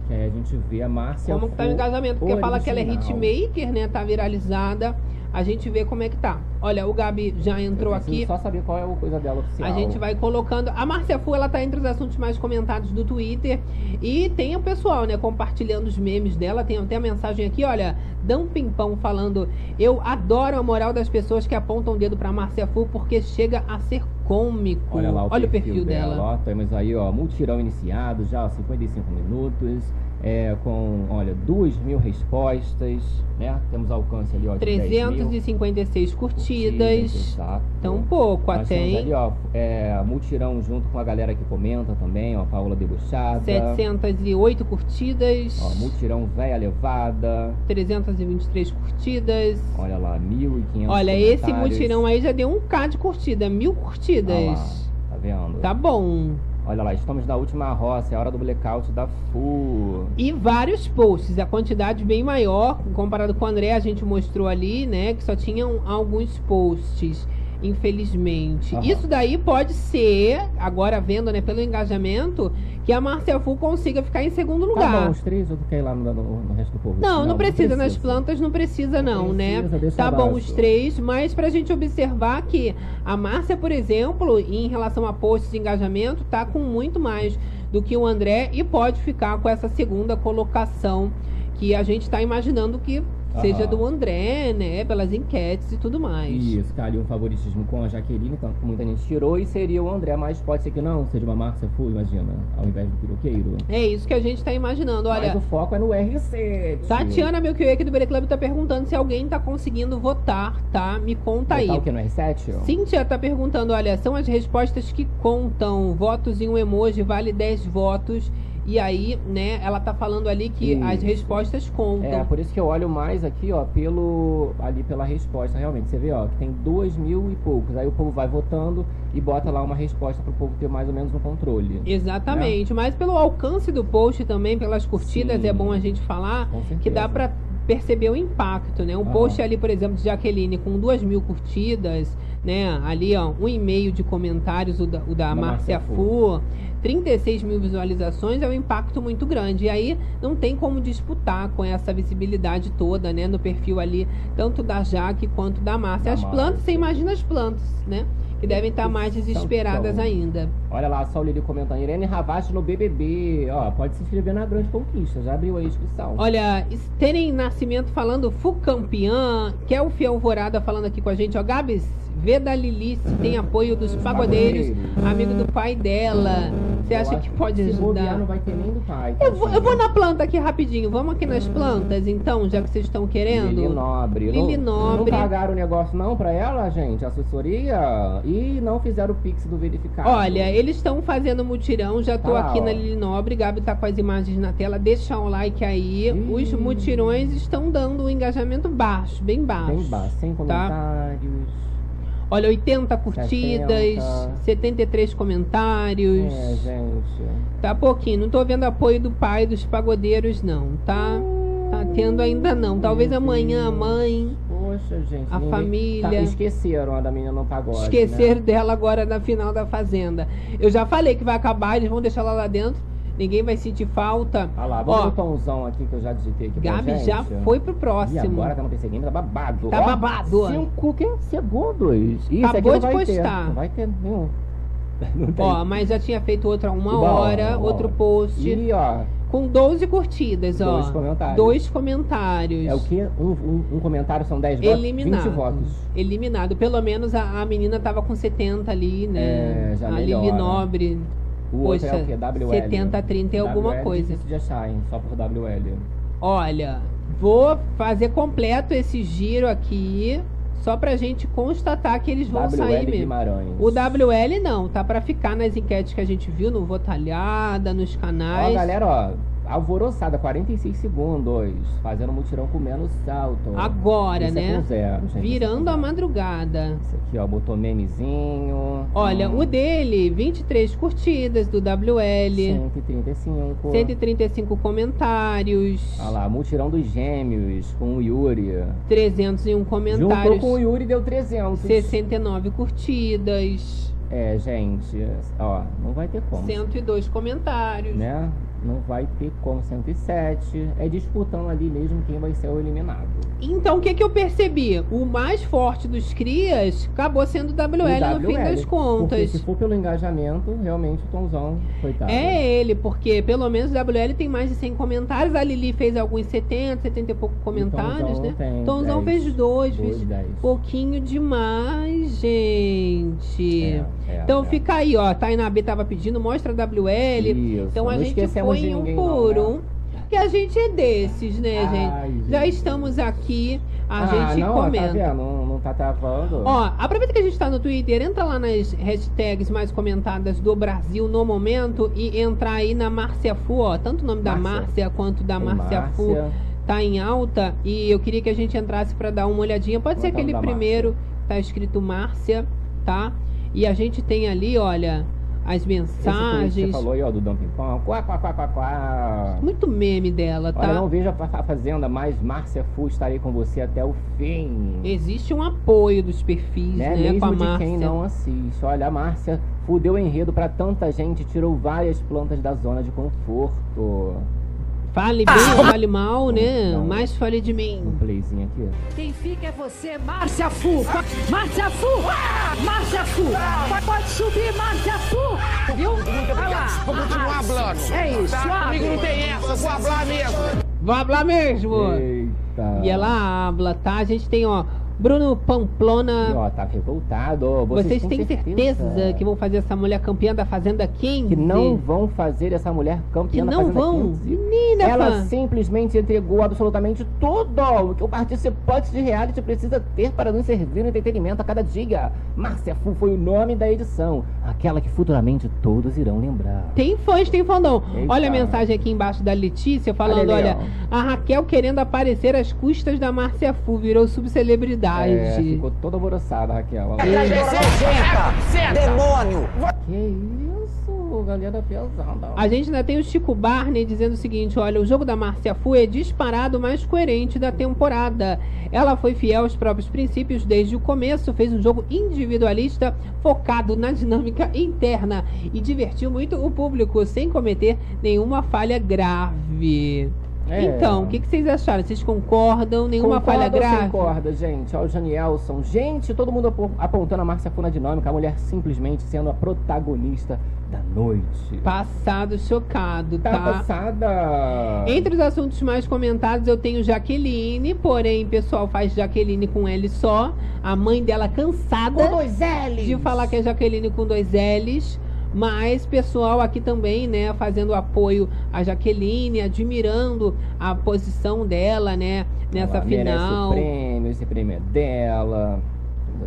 Que aí a gente vê a Márcia Como que tá o Fu engajamento? Porque fala que ela é original. hitmaker, né? Tá viralizada. A gente vê como é que tá. Olha, o Gabi já entrou Eu aqui. só saber qual é a coisa dela oficial. A gente vai colocando. A Márcia Fu, ela tá entre os assuntos mais comentados do Twitter. E tem o pessoal, né, compartilhando os memes dela. Tem até a mensagem aqui, olha, Dão Pimpão falando: Eu adoro a moral das pessoas que apontam o dedo pra Márcia Fu porque chega a ser cômico. Olha lá o Olha perfil, dela. Ó, temos aí, ó, mutirão iniciado já, ó, 55 minutos. É, com, olha, 2 mil respostas, né? Temos alcance ali, ó, de 10 mil. 356 curtidas. Exato. Tão pouco Nós até, hein? ali, ó, é, mutirão junto com a galera que comenta também, ó, a Paola Debochada. 708 curtidas. Ó, mutirão véia levada. 323 curtidas. Olha lá, 1.500 Olha, esse mutirão aí já deu um K de curtida, mil Olha lá, curtidas. tá vendo? Tá bom. Olha lá, estamos na última roça, é hora do blackout da FU. E vários posts, a quantidade bem maior, comparado com o André, a gente mostrou ali, né, que só tinham alguns posts, infelizmente. Aham. Isso daí pode ser, agora vendo, né, pelo engajamento, que a Marcia Fu consiga ficar em segundo Tá lugar. bom, os três ou tu quer ir lá no, no- no resto do povo? Não, não, precisa. Nas plantas não precisa, não, né? precisa, deixa Tá bom os três, mas pra gente observar que a Márcia, por exemplo, em relação a posts de engajamento, tá com muito mais do que o André e pode ficar com essa segunda colocação que a gente tá imaginando que seja do André, né? Pelas enquetes e tudo mais. Isso, tá ali um favoritismo com a Jaqueline, tanto que muita gente tirou, e seria o André, mas pode ser que não, seja uma Márcia Fu, imagina, ao invés do piroqueiro. É isso que a gente tá imaginando. Olha, Mas o foco é no R7. Tatiana Milky aqui do Bere Club tá perguntando se alguém tá conseguindo votar, tá? Me conta aí. Botar o que no R7? ó? Cíntia tá perguntando, olha, são as respostas que contam. Votos em um emoji vale 10 votos. E aí, né, ela tá falando ali que Isso. as respostas contam. É, por isso que eu olho mais aqui, ó, pelo. ali pela resposta, realmente. Você vê, ó, que tem dois mil e poucos. Aí o povo vai votando e bota lá uma resposta pro povo ter mais ou menos um controle. Exatamente, mas pelo alcance do post também, pelas curtidas, Sim. é bom a gente falar que dá pra perceber o impacto, né? Um post ali, por exemplo, de Jaqueline com duas mil curtidas, né? Ali, ó, um e-mail de comentários, o da, o da Da Márcia Márcia Fu, 36 mil visualizações, é um impacto muito grande. E aí não tem como disputar com essa visibilidade toda, né? No perfil ali, tanto da Jaque quanto da Márcia. As plantas, você imagina as plantas, né? Que devem estar mais desesperadas Então, ainda. Olha lá, só o Lili comentando. Irene Ravache no BBB. Ó, pode se inscrever na Grande Conquista. Já abriu a inscrição. Olha, terem Nascimento falando Fucampiã, Kelfi Alvorada falando aqui com a gente, ó, Gabs, vê da Lili se tem apoio dos pagodeiros, amigo do pai dela. Você Eu acha que pode Se bobear, ajudar? não vai ter nem do pai. Eu vou, eu vou na planta aqui rapidinho. Vamos aqui nas plantas, então, já que vocês estão querendo. Lili Nobre. Lili não, Nobre. Não pagaram o negócio não pra ela, gente, a assessoria. E não fizeram o pix do verificado. Olha, eles estão fazendo mutirão, já tô Tá, aqui ó. na Lili Nobre, Gabi tá com as imagens na tela, deixa o like aí. Os mutirões estão dando um engajamento baixo, bem baixo. Bem baixo, sem tá? Olha, 80 curtidas, 70. 73 comentários. É, gente. Tá pouquinho. Não tô vendo apoio do pai dos pagodeiros, não, tá? Tá tendo ainda não. Talvez amanhã a mãe. Poxa, gente. A ninguém- família. Tá, esqueceram a da menina no pagode. Esquecer né? dela agora na final da Fazenda. Eu já falei que vai acabar, eles vão deixar ela lá dentro. Ninguém vai sentir falta. Olha lá, vamos Ó, no tomzão aqui que eu já digitei aqui pra Gabi gente. já foi pro E próximo. agora tá no PC Game, tá babado. Tá Ó, babado. Cinco que? segundos. Isso aqui Acabou de vai ter. postar. Não vai ter nenhum. Ó, mas já tinha feito outra uma Uma hora, uma outro hora. post. E ó, Com 12 curtidas, ó. Dois comentários. Dois comentários. é o quê? Um, um, um comentário são 10 votos? Eliminado. 20 votos. Eliminado. Pelo menos a, a menina tava com 70 ali, né? É, já a Lili melhora. Nobre. O Poxa, outro é o quê? WL. 70, 30 é alguma WL coisa. difícil de achar, hein? Só por WL. Olha, vou fazer completo esse giro aqui. Só pra gente constatar que eles vão WL sair mesmo. Guimarães. O WL não, tá pra ficar nas enquetes que a gente viu no Votalhada, nos Ó, canais. galera, ó. Alvoroçada, 46 segundos. Fazendo mutirão com menos salto. Agora, Esse é né? com zero, gente. Virando a madrugada. Esse aqui, ó, botou memezinho. Olha, Hum, o dele, 23 curtidas do WL, 135. 135 comentários, Olha lá, mutirão dos gêmeos com o Yuri. 301 Juntou comentários, com o Yuri deu 300. 69 curtidas, É, gente, ó, não vai ter como. 102 comentários. Né? Não vai ter como 107. É disputando ali mesmo quem vai ser o eliminado. Então, o que, que eu percebi? O mais forte dos crias acabou sendo o WL, O no fim WL, das Porque contas. se for pelo engajamento, realmente o Tomzão, coitado. É ele, porque pelo menos o WL tem mais de 100 comentários. A Lili fez alguns 70, 70 e pouco comentários, né? tem Tomzão 10, fez dois, dois, fez 10. pouquinho demais, gente. É, é, então é. fica aí, ó. Tainá B tava pedindo, mostra a WL. Isso, Então a gente foi um por né? um. Que a gente é desses, né, Ai, gente? Já gente. estamos aqui, a ah, gente não, comenta. Tá vendo? Não, não tá travando. Ó, aproveita que a gente tá no Twitter, entra lá nas hashtags mais comentadas do Brasil no momento e entrar aí na Márcia Fu, ó. Tanto o nome da Márcia. Márcia quanto da Tem Márcia Fu Márcia. tá em alta e eu queria que a gente entrasse pra dar uma olhadinha. Pode ser é o aquele primeiro tá escrito Márcia, tá? E a gente tem ali, olha, as Esse mensagens. você falou aí, ó, do Dumping Pão. Quá, quá, quá, quá, quá. Muito meme dela, tá? Olha, não veja a Fazenda, mas Márcia Fu estarei com você até o fim. Existe um apoio dos perfis, Né? né, Mesmo com a de Márcia. quem não assiste. Olha, a Márcia fudeu enredo pra tanta gente, tirou várias plantas da zona de conforto. Fale bem ou fale mal, né? Não. Mas fale de mim. Um playzinho aqui. Quem fica é você, Márcia Fu. Márcia Fu! Márcia Fu! Pode subir, Márcia Fu! Viu? Vai lá. Vou continuar falando. É isso. Tá? abre. Comigo não tem essa, vou falar mesmo. Vou hablar mesmo. Eita. E ela habla, tá? A gente tem, ó, Bruno Pamplona. E, ó, tá revoltado. Vocês, Vocês, têm certeza, que vão fazer essa mulher campeã da Fazenda 15? que não vão fazer essa mulher campeã Que da não Fazenda vão? 15? Menina, Ela fã. simplesmente entregou absolutamente tudo o que o participante de reality precisa ter para nos servir no entretenimento a cada dia. Márcia Fu foi o nome da edição, aquela que futuramente todos irão lembrar. Tem fãs, tem fandom. Eita. Olha a mensagem aqui embaixo da Letícia falando, Olha olha, a Raquel querendo aparecer às custas da Márcia Fu, virou subcelebridade. É, ficou toda alvoroçada, Raquel. Lá. Demônio! Que isso, galera pesada. A gente ainda tem o Chico Barney dizendo o seguinte: olha, o jogo da Márcia Fu é disparado o mais coerente da temporada. Ela foi fiel aos próprios princípios desde o começo, fez um jogo individualista focado na dinâmica interna e divertiu muito o público sem cometer nenhuma falha grave. É. Então, o que, que vocês acharam? Vocês concordam? Nenhuma Concorda falha grave? Concorda, gente. Olha o Janielson. Gente, todo mundo apo- apontando a Márcia Fu na dinâmica, a mulher simplesmente sendo a protagonista da noite. Passado chocado, Tá tá? passada. Entre os assuntos mais comentados, eu tenho Jaqueline, porém, o pessoal faz Jaqueline com L só. A mãe dela cansada Com dois L's. de falar que é Jaqueline com dois L's. Mas pessoal aqui também, né, fazendo apoio a Jaqueline, admirando a posição dela, né, nessa Ela merece final. o prêmio, esse prêmio é dela.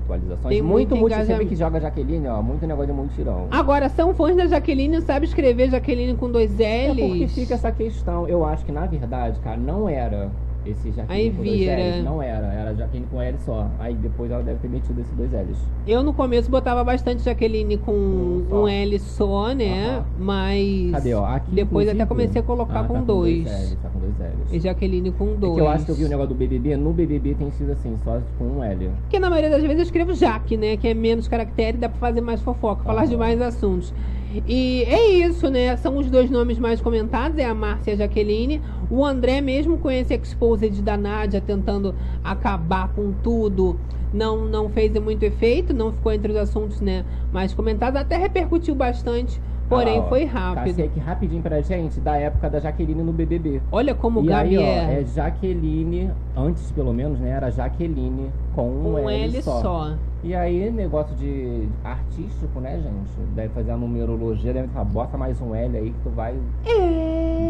Atualizações. Tem muito, muito engajamento. que joga Jaqueline, ó, muito negócio de multirão. Agora, são fãs da Jaqueline, sabe escrever Jaqueline com dois É L's? porque fica essa questão. Eu acho que, na verdade, cara, não era esse Jaqueline Aí com dois vira. L's. Não era. Era Jaqueline com L só. Aí depois ela deve ter metido esses dois L's. Eu no começo botava bastante Jaqueline com só. um L só, né? Aham. Mas Cadê, ó? Aqui, depois até inclusive- comecei a colocar Ah, com tá dois. L's, tá com dois L's. E Jaqueline com É dois. que eu acho que eu vi o negócio do BBB. No BBB tem sido assim, só com um L. Porque na maioria das vezes eu escrevo Jaque, né? Que é menos caractere e dá pra fazer mais fofoca, falar de mais assuntos. E é isso, né? São os dois nomes mais comentados, é a Márcia e a Jaqueline. O André, mesmo com esse exposed da Nádia tentando acabar com tudo, não, não fez muito efeito, não ficou entre os assuntos, né, mais comentados. Até repercutiu bastante, porém Ah, ó, foi Passei rápido. aqui rapidinho pra gente da época da Jaqueline no BBB. Olha como o Gabi aí, ó, é. é Jaqueline, antes pelo menos, né? Era Jaqueline com um, Um L só. E aí, negócio de artístico, né, gente? Deve fazer a numerologia, deve falar, bota mais um L aí que tu vai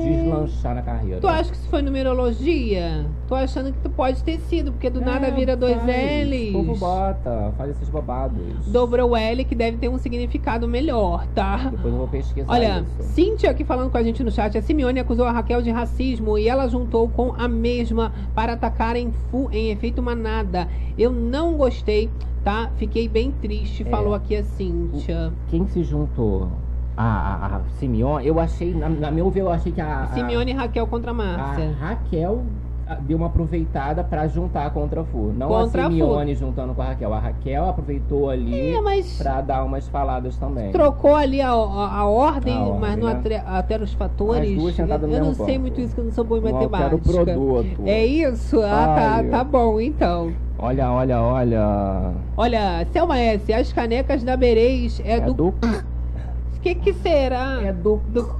deslanchar na carreira. É. Tu acha que isso foi numerologia? Tô achando que tu pode ter sido, porque do nada vira dois É, faz, L's. O povo bota, faz esses bobados. Dobrou o L, que deve ter um significado melhor, tá? Depois eu vou pesquisar Olha, isso. Cíntia aqui falando com a gente no chat, a Simeone acusou a Raquel de racismo e ela juntou com a mesma para atacar em, fu em efeito manada. Eu não gostei, tá? Fiquei bem triste, É. falou aqui a Cíntia. Quem se juntou? A, a, a Simeone, eu achei, na, na meu ver, eu achei que a, a- Simeone e Raquel contra a a Márcia. Raquel ah, deu uma aproveitada pra juntar contra a Fu. Não Contra a a. Simeone juntando com a Raquel. A Raquel aproveitou ali É, pra dar umas faladas também. Trocou ali a, a, a ordem, A ordem, mas não né? altera os fatores. As duas no eu não mesmo sei banco. muito isso, que eu não sou boa em Não matemática. o produto. É isso? Ah, tá, tá bom, então. Olha, olha, olha. Olha, Selma S, as canecas da Bereis é, É do. do. O que que será? É do. Do.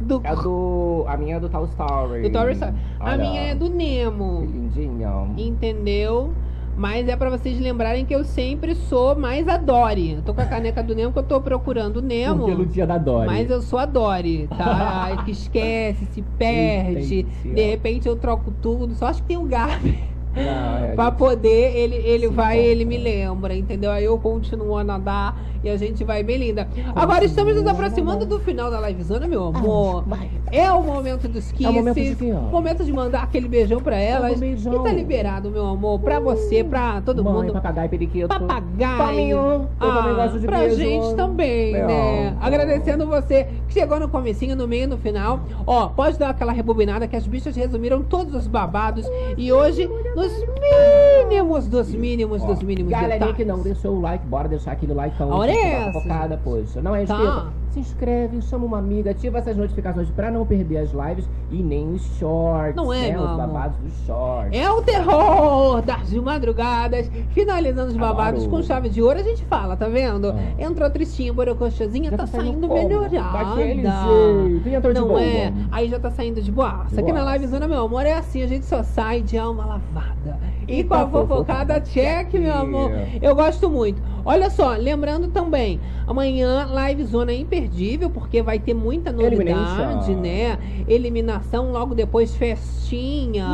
do... É do. A minha é do Toy Story. do Toy Story. A minha é do Nemo. Que lindinha. Entendeu? Mas é pra vocês lembrarem que eu sempre sou mais a Dory. Eu tô com a caneca do Nemo que eu tô procurando o Nemo. Porque no dia da Dory. Mas eu sou a Dory, tá? Ai, que esquece, se perde. Entendi. De repente eu troco tudo. Só acho que tem o Gabi. Não, é, Pra poder, ele, ele vai, importa. ele me lembra, entendeu? Aí eu continuo a nadar e a gente vai bem linda. Agora estamos nos aproximando do final da livezona, meu amor. É o momento dos kisses. É o momento de momento de mandar aquele beijão pra elas. um beijão. E tá liberado, meu amor. Pra você, pra todo Mãe, mundo. papagaio, periquito. Papagaio. Gosto de pra beijo. gente também, Legal. né? Agradecendo você que chegou no comecinho, no meio, no final. Ó, pode dar aquela rebobinada que as bichas resumiram todos os babados. E hoje, nos mínimos dos mínimos dos mínimos Galerinha detalhes. que não deixou o like, bora deixar aquele like A hora é essa? focada, poxa. Não é Tá. inscrito. Se inscreve, chama uma amiga, ativa essas notificações pra não perder as lives e nem os shorts. Não é, né? Os babados dos shorts. É o terror das madrugadas, finalizando os babados Adoro. com chave de ouro, a gente fala, tá vendo? Entrou tristinha, borocochazinha, tá, saindo como? melhorada. Daquele jeito. E entrou de Não boa. é? Aí já tá saindo de boaça. Aqui na Boaça. live Zona, meu amor, é assim, a gente só sai de alma lavada. E, com a a fofocada check, meu amor. Eu gosto muito. Olha só, lembrando também, amanhã live Zona é imperdível, porque vai ter muita novidade, Elimination. né? Eliminação, logo depois festinha.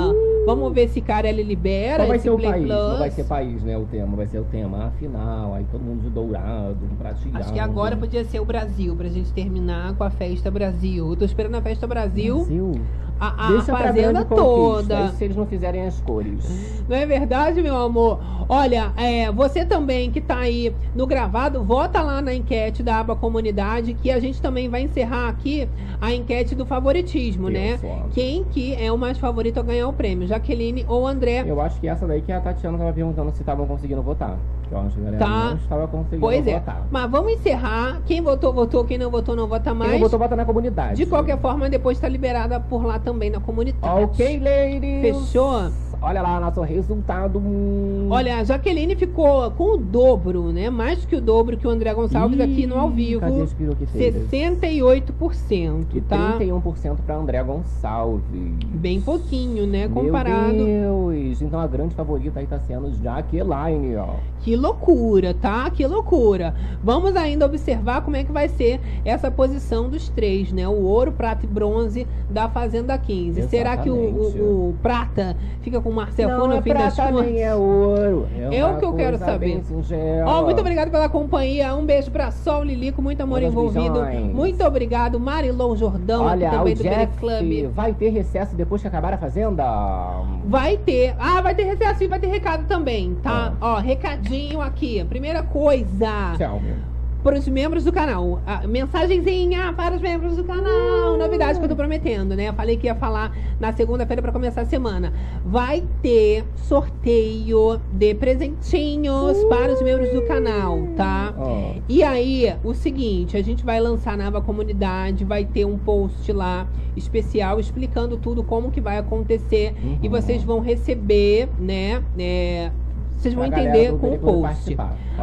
Vamos ver se Carelli libera Qual vai esse ser o Play país? Plus. Não vai ser país, né? O tema. Vai ser o tema afinal. Aí todo mundo de dourado, um. Acho que agora podia ser o Brasil, pra gente terminar com a Festa Brasil. Eu tô esperando a Festa Brasil. Brasil? A, a Deixa fazenda toda. isso se eles não fizerem as cores. Não é verdade, meu amor? Olha, é, você também que tá aí no gravado, vota lá na enquete da aba comunidade, que a gente também vai encerrar aqui a enquete do favoritismo, né? Isso, ó. Quem que é o mais favorito a ganhar o prêmio? Jaqueline ou André? Eu acho que essa daí que a Tatiana tava perguntando se estavam conseguindo votar. Tá. estava conseguindo Pois é. votar. Mas vamos encerrar. Quem votou, votou. Quem não votou, não vota mais. Quem votou, vota na comunidade. De qualquer forma, depois tá liberada por lá também na comunidade. Ok, ladies. Fechou? Olha lá, nosso resultado. Olha, a Jaqueline ficou com o dobro, né? Mais que o dobro que o André Gonçalves Ih, aqui no ao vivo. cadê piroquiteiras? 68%, E tá? 31% para André Gonçalves. Bem pouquinho, né? Comparado. Meu Deus. Então a grande favorita aí tá sendo Jaqueline, ó. Que loucura, tá? Que loucura. Vamos ainda observar como é que vai ser essa posição dos três, né? O ouro, prata e bronze da Fazenda 15. Será que o, Exatamente. o- o prata fica com o Marcel no é fim das prata contas? nem é ouro. É É o que eu quero saber. Ó, muito obrigado pela companhia. Um beijo pra Sol Lilico, muito amor Muitos envolvido. beijões. Muito obrigado, Marilou Jordão, Olha, aqui também o do Jeff Club. vai ter recesso depois que acabar a Fazenda? Vai ter. Ah, vai ter recesso e vai ter recado também, tá? Ó, recadinho aqui. Primeira coisa. Tchau, meu. Para os membros do canal. A mensagenzinha para os membros do canal. Novidade que eu tô prometendo, né? Eu falei que ia falar na segunda-feira para começar a semana. Vai ter sorteio de presentinhos para os membros do canal, tá? Ó. E aí, o seguinte, a gente vai lançar na aba comunidade, vai ter um post lá especial explicando tudo como que vai acontecer e Uhum. vocês vão receber, né? é, vocês vão entender com o post.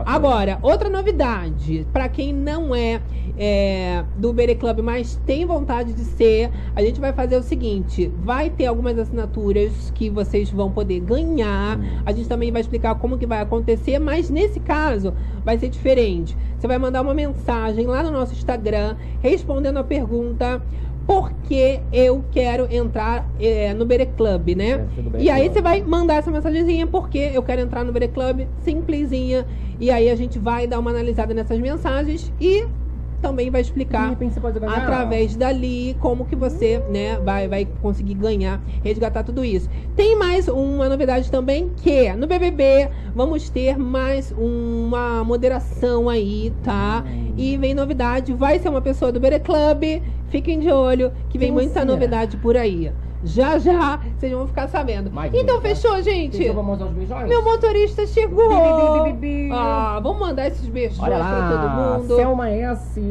Agora, outra novidade, pra quem não é, é, do Bere Club, mas tem vontade de ser, a gente vai fazer o seguinte: vai ter algumas assinaturas que vocês vão poder ganhar. A gente também vai explicar como que vai acontecer, mas nesse caso vai ser diferente. Você vai mandar uma mensagem lá no nosso Instagram respondendo a pergunta. Por que eu quero entrar é, no Bere Club, né? Bere E aí Club. você vai mandar essa mensagenzinha porque eu quero entrar no Bere Club, simplesinha. E aí a gente vai dar uma analisada nessas mensagens e também vai explicar através dali como que você, né, vai, vai conseguir ganhar, resgatar tudo isso. Tem mais uma novidade também que no BBB vamos ter mais uma moderação aí, tá? E vem novidade, vai ser uma pessoa do Bere Club. Fiquem de olho que vem Quem muita será? novidade por aí. Já já vocês vão ficar sabendo. Mais então tá? fechou, gente. Então vamos aos beijões? Meu motorista chegou. Bi, bi, bi. Ah, vamos mandar esses beijos Olha pra todo lá, mundo. Selma S,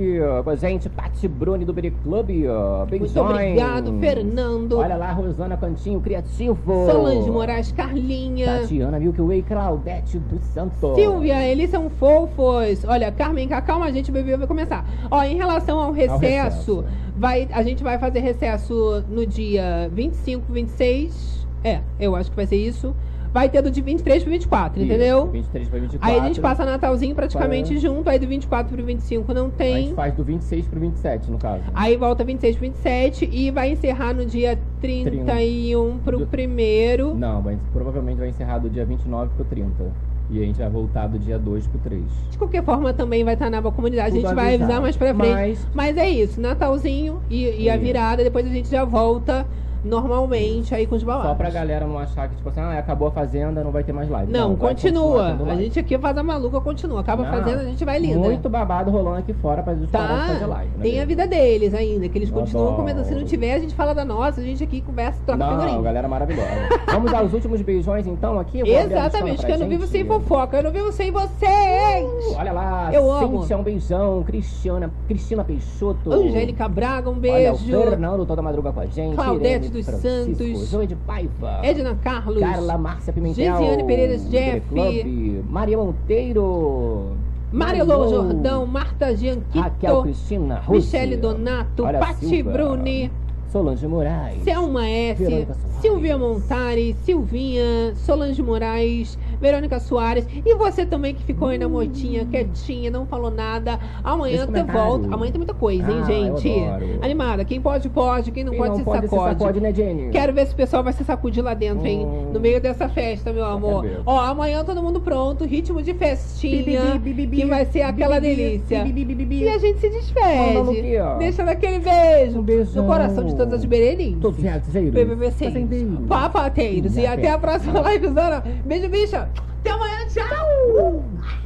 gente, Pati Bruni do Bere Club, beijões. Muito obrigado, Fernando. Olha lá, Rosana Cantinho Criativo. Solange Moraes, Carlinha. Tatiana Milky Way, Claudete dos Santos. Silvia, eles são fofos. Olha, Carmen, calma, a gente, bebê vai começar. Ó, em relação ao recesso, recesso. Vai, a gente vai fazer recesso no dia 25, 26. É, eu acho que vai ser isso. Vai ter do de 23 pro 24, Isso, entendeu? 23 para 24. Aí a gente passa Natalzinho praticamente Para- junto, aí do 24 pro 25 não A tem. gente faz do 26 pro 27, no caso. Aí volta 26 pro 27 e vai encerrar no dia 31 pro Do- primeiro. Não, vai, provavelmente vai encerrar do dia 29 pro 30. E a gente vai voltar do dia 2 pro 3. De qualquer forma, também vai estar na comunidade. A Tudo gente vai avisar mais pra frente. Mas- Mas, é isso, Natalzinho e, e a virada. Depois a gente já volta normalmente aí com os babados. Só pra galera não achar que, tipo assim, ah, acabou a fazenda, não vai ter mais live. Não, continuar continua. A gente aqui faz a maluca, continua. Acaba Não, fazendo, a gente vai linda. Muito babado rolando aqui fora pra gente de fazer Tá? live. né, Tem a bebê? vida deles ainda, que eles Eu continuam adoro. comentando. Se não tiver, a gente fala da nossa, a gente aqui conversa, troca Não, figurinha. galera maravilhosa. Vamos aos últimos beijões então aqui? A Exatamente, que eu não vivo sem fofoca, eu não vivo sem vocês! Olha lá, Eu amo. Cíntia, um beijão. Cristiana, Cristina Peixoto. Angélica Braga, um Olha, o beijo. Fernando toda madruga com a gente. Claudete dos Francisco, Santos. Zoe de Paiva. Edna Carlos. Carla Márcia Pimentel. Gisiane Pereira Jeff. Club, Maria Monteiro. Marilô Marilô. Jordão, Marta Gianquito. Raquel Cristina Rússia. Michele Donato, Olha, Pati Silva. Bruni. Solange Moraes. Selma S. Silvia Montari, Silvinha, Solange Moraes, Verônica Soares. E você também que ficou aí na moitinha, quietinha, não falou nada. Amanhã tem volta. Amanhã tem muita coisa, hein, Ah, gente? Animada. Quem pode, pode. Quem não Quem pode, não se pode, se sacode. sacode, né, Jenny? Quero ver se o pessoal vai se sacudir lá dentro, hein? Hum. No meio dessa festa, meu amor. Ó, amanhã todo mundo pronto, ritmo de festinha, Bi, bi, bi, que vai ser aquela delícia. E a gente se despede. ó? Deixa daquele beijo beijão. no coração de todas as bereirinhas. Todos os. PPPC. Papateiros. E até a próxima livezona. Beijo, bicha. Até amanhã. Tchau.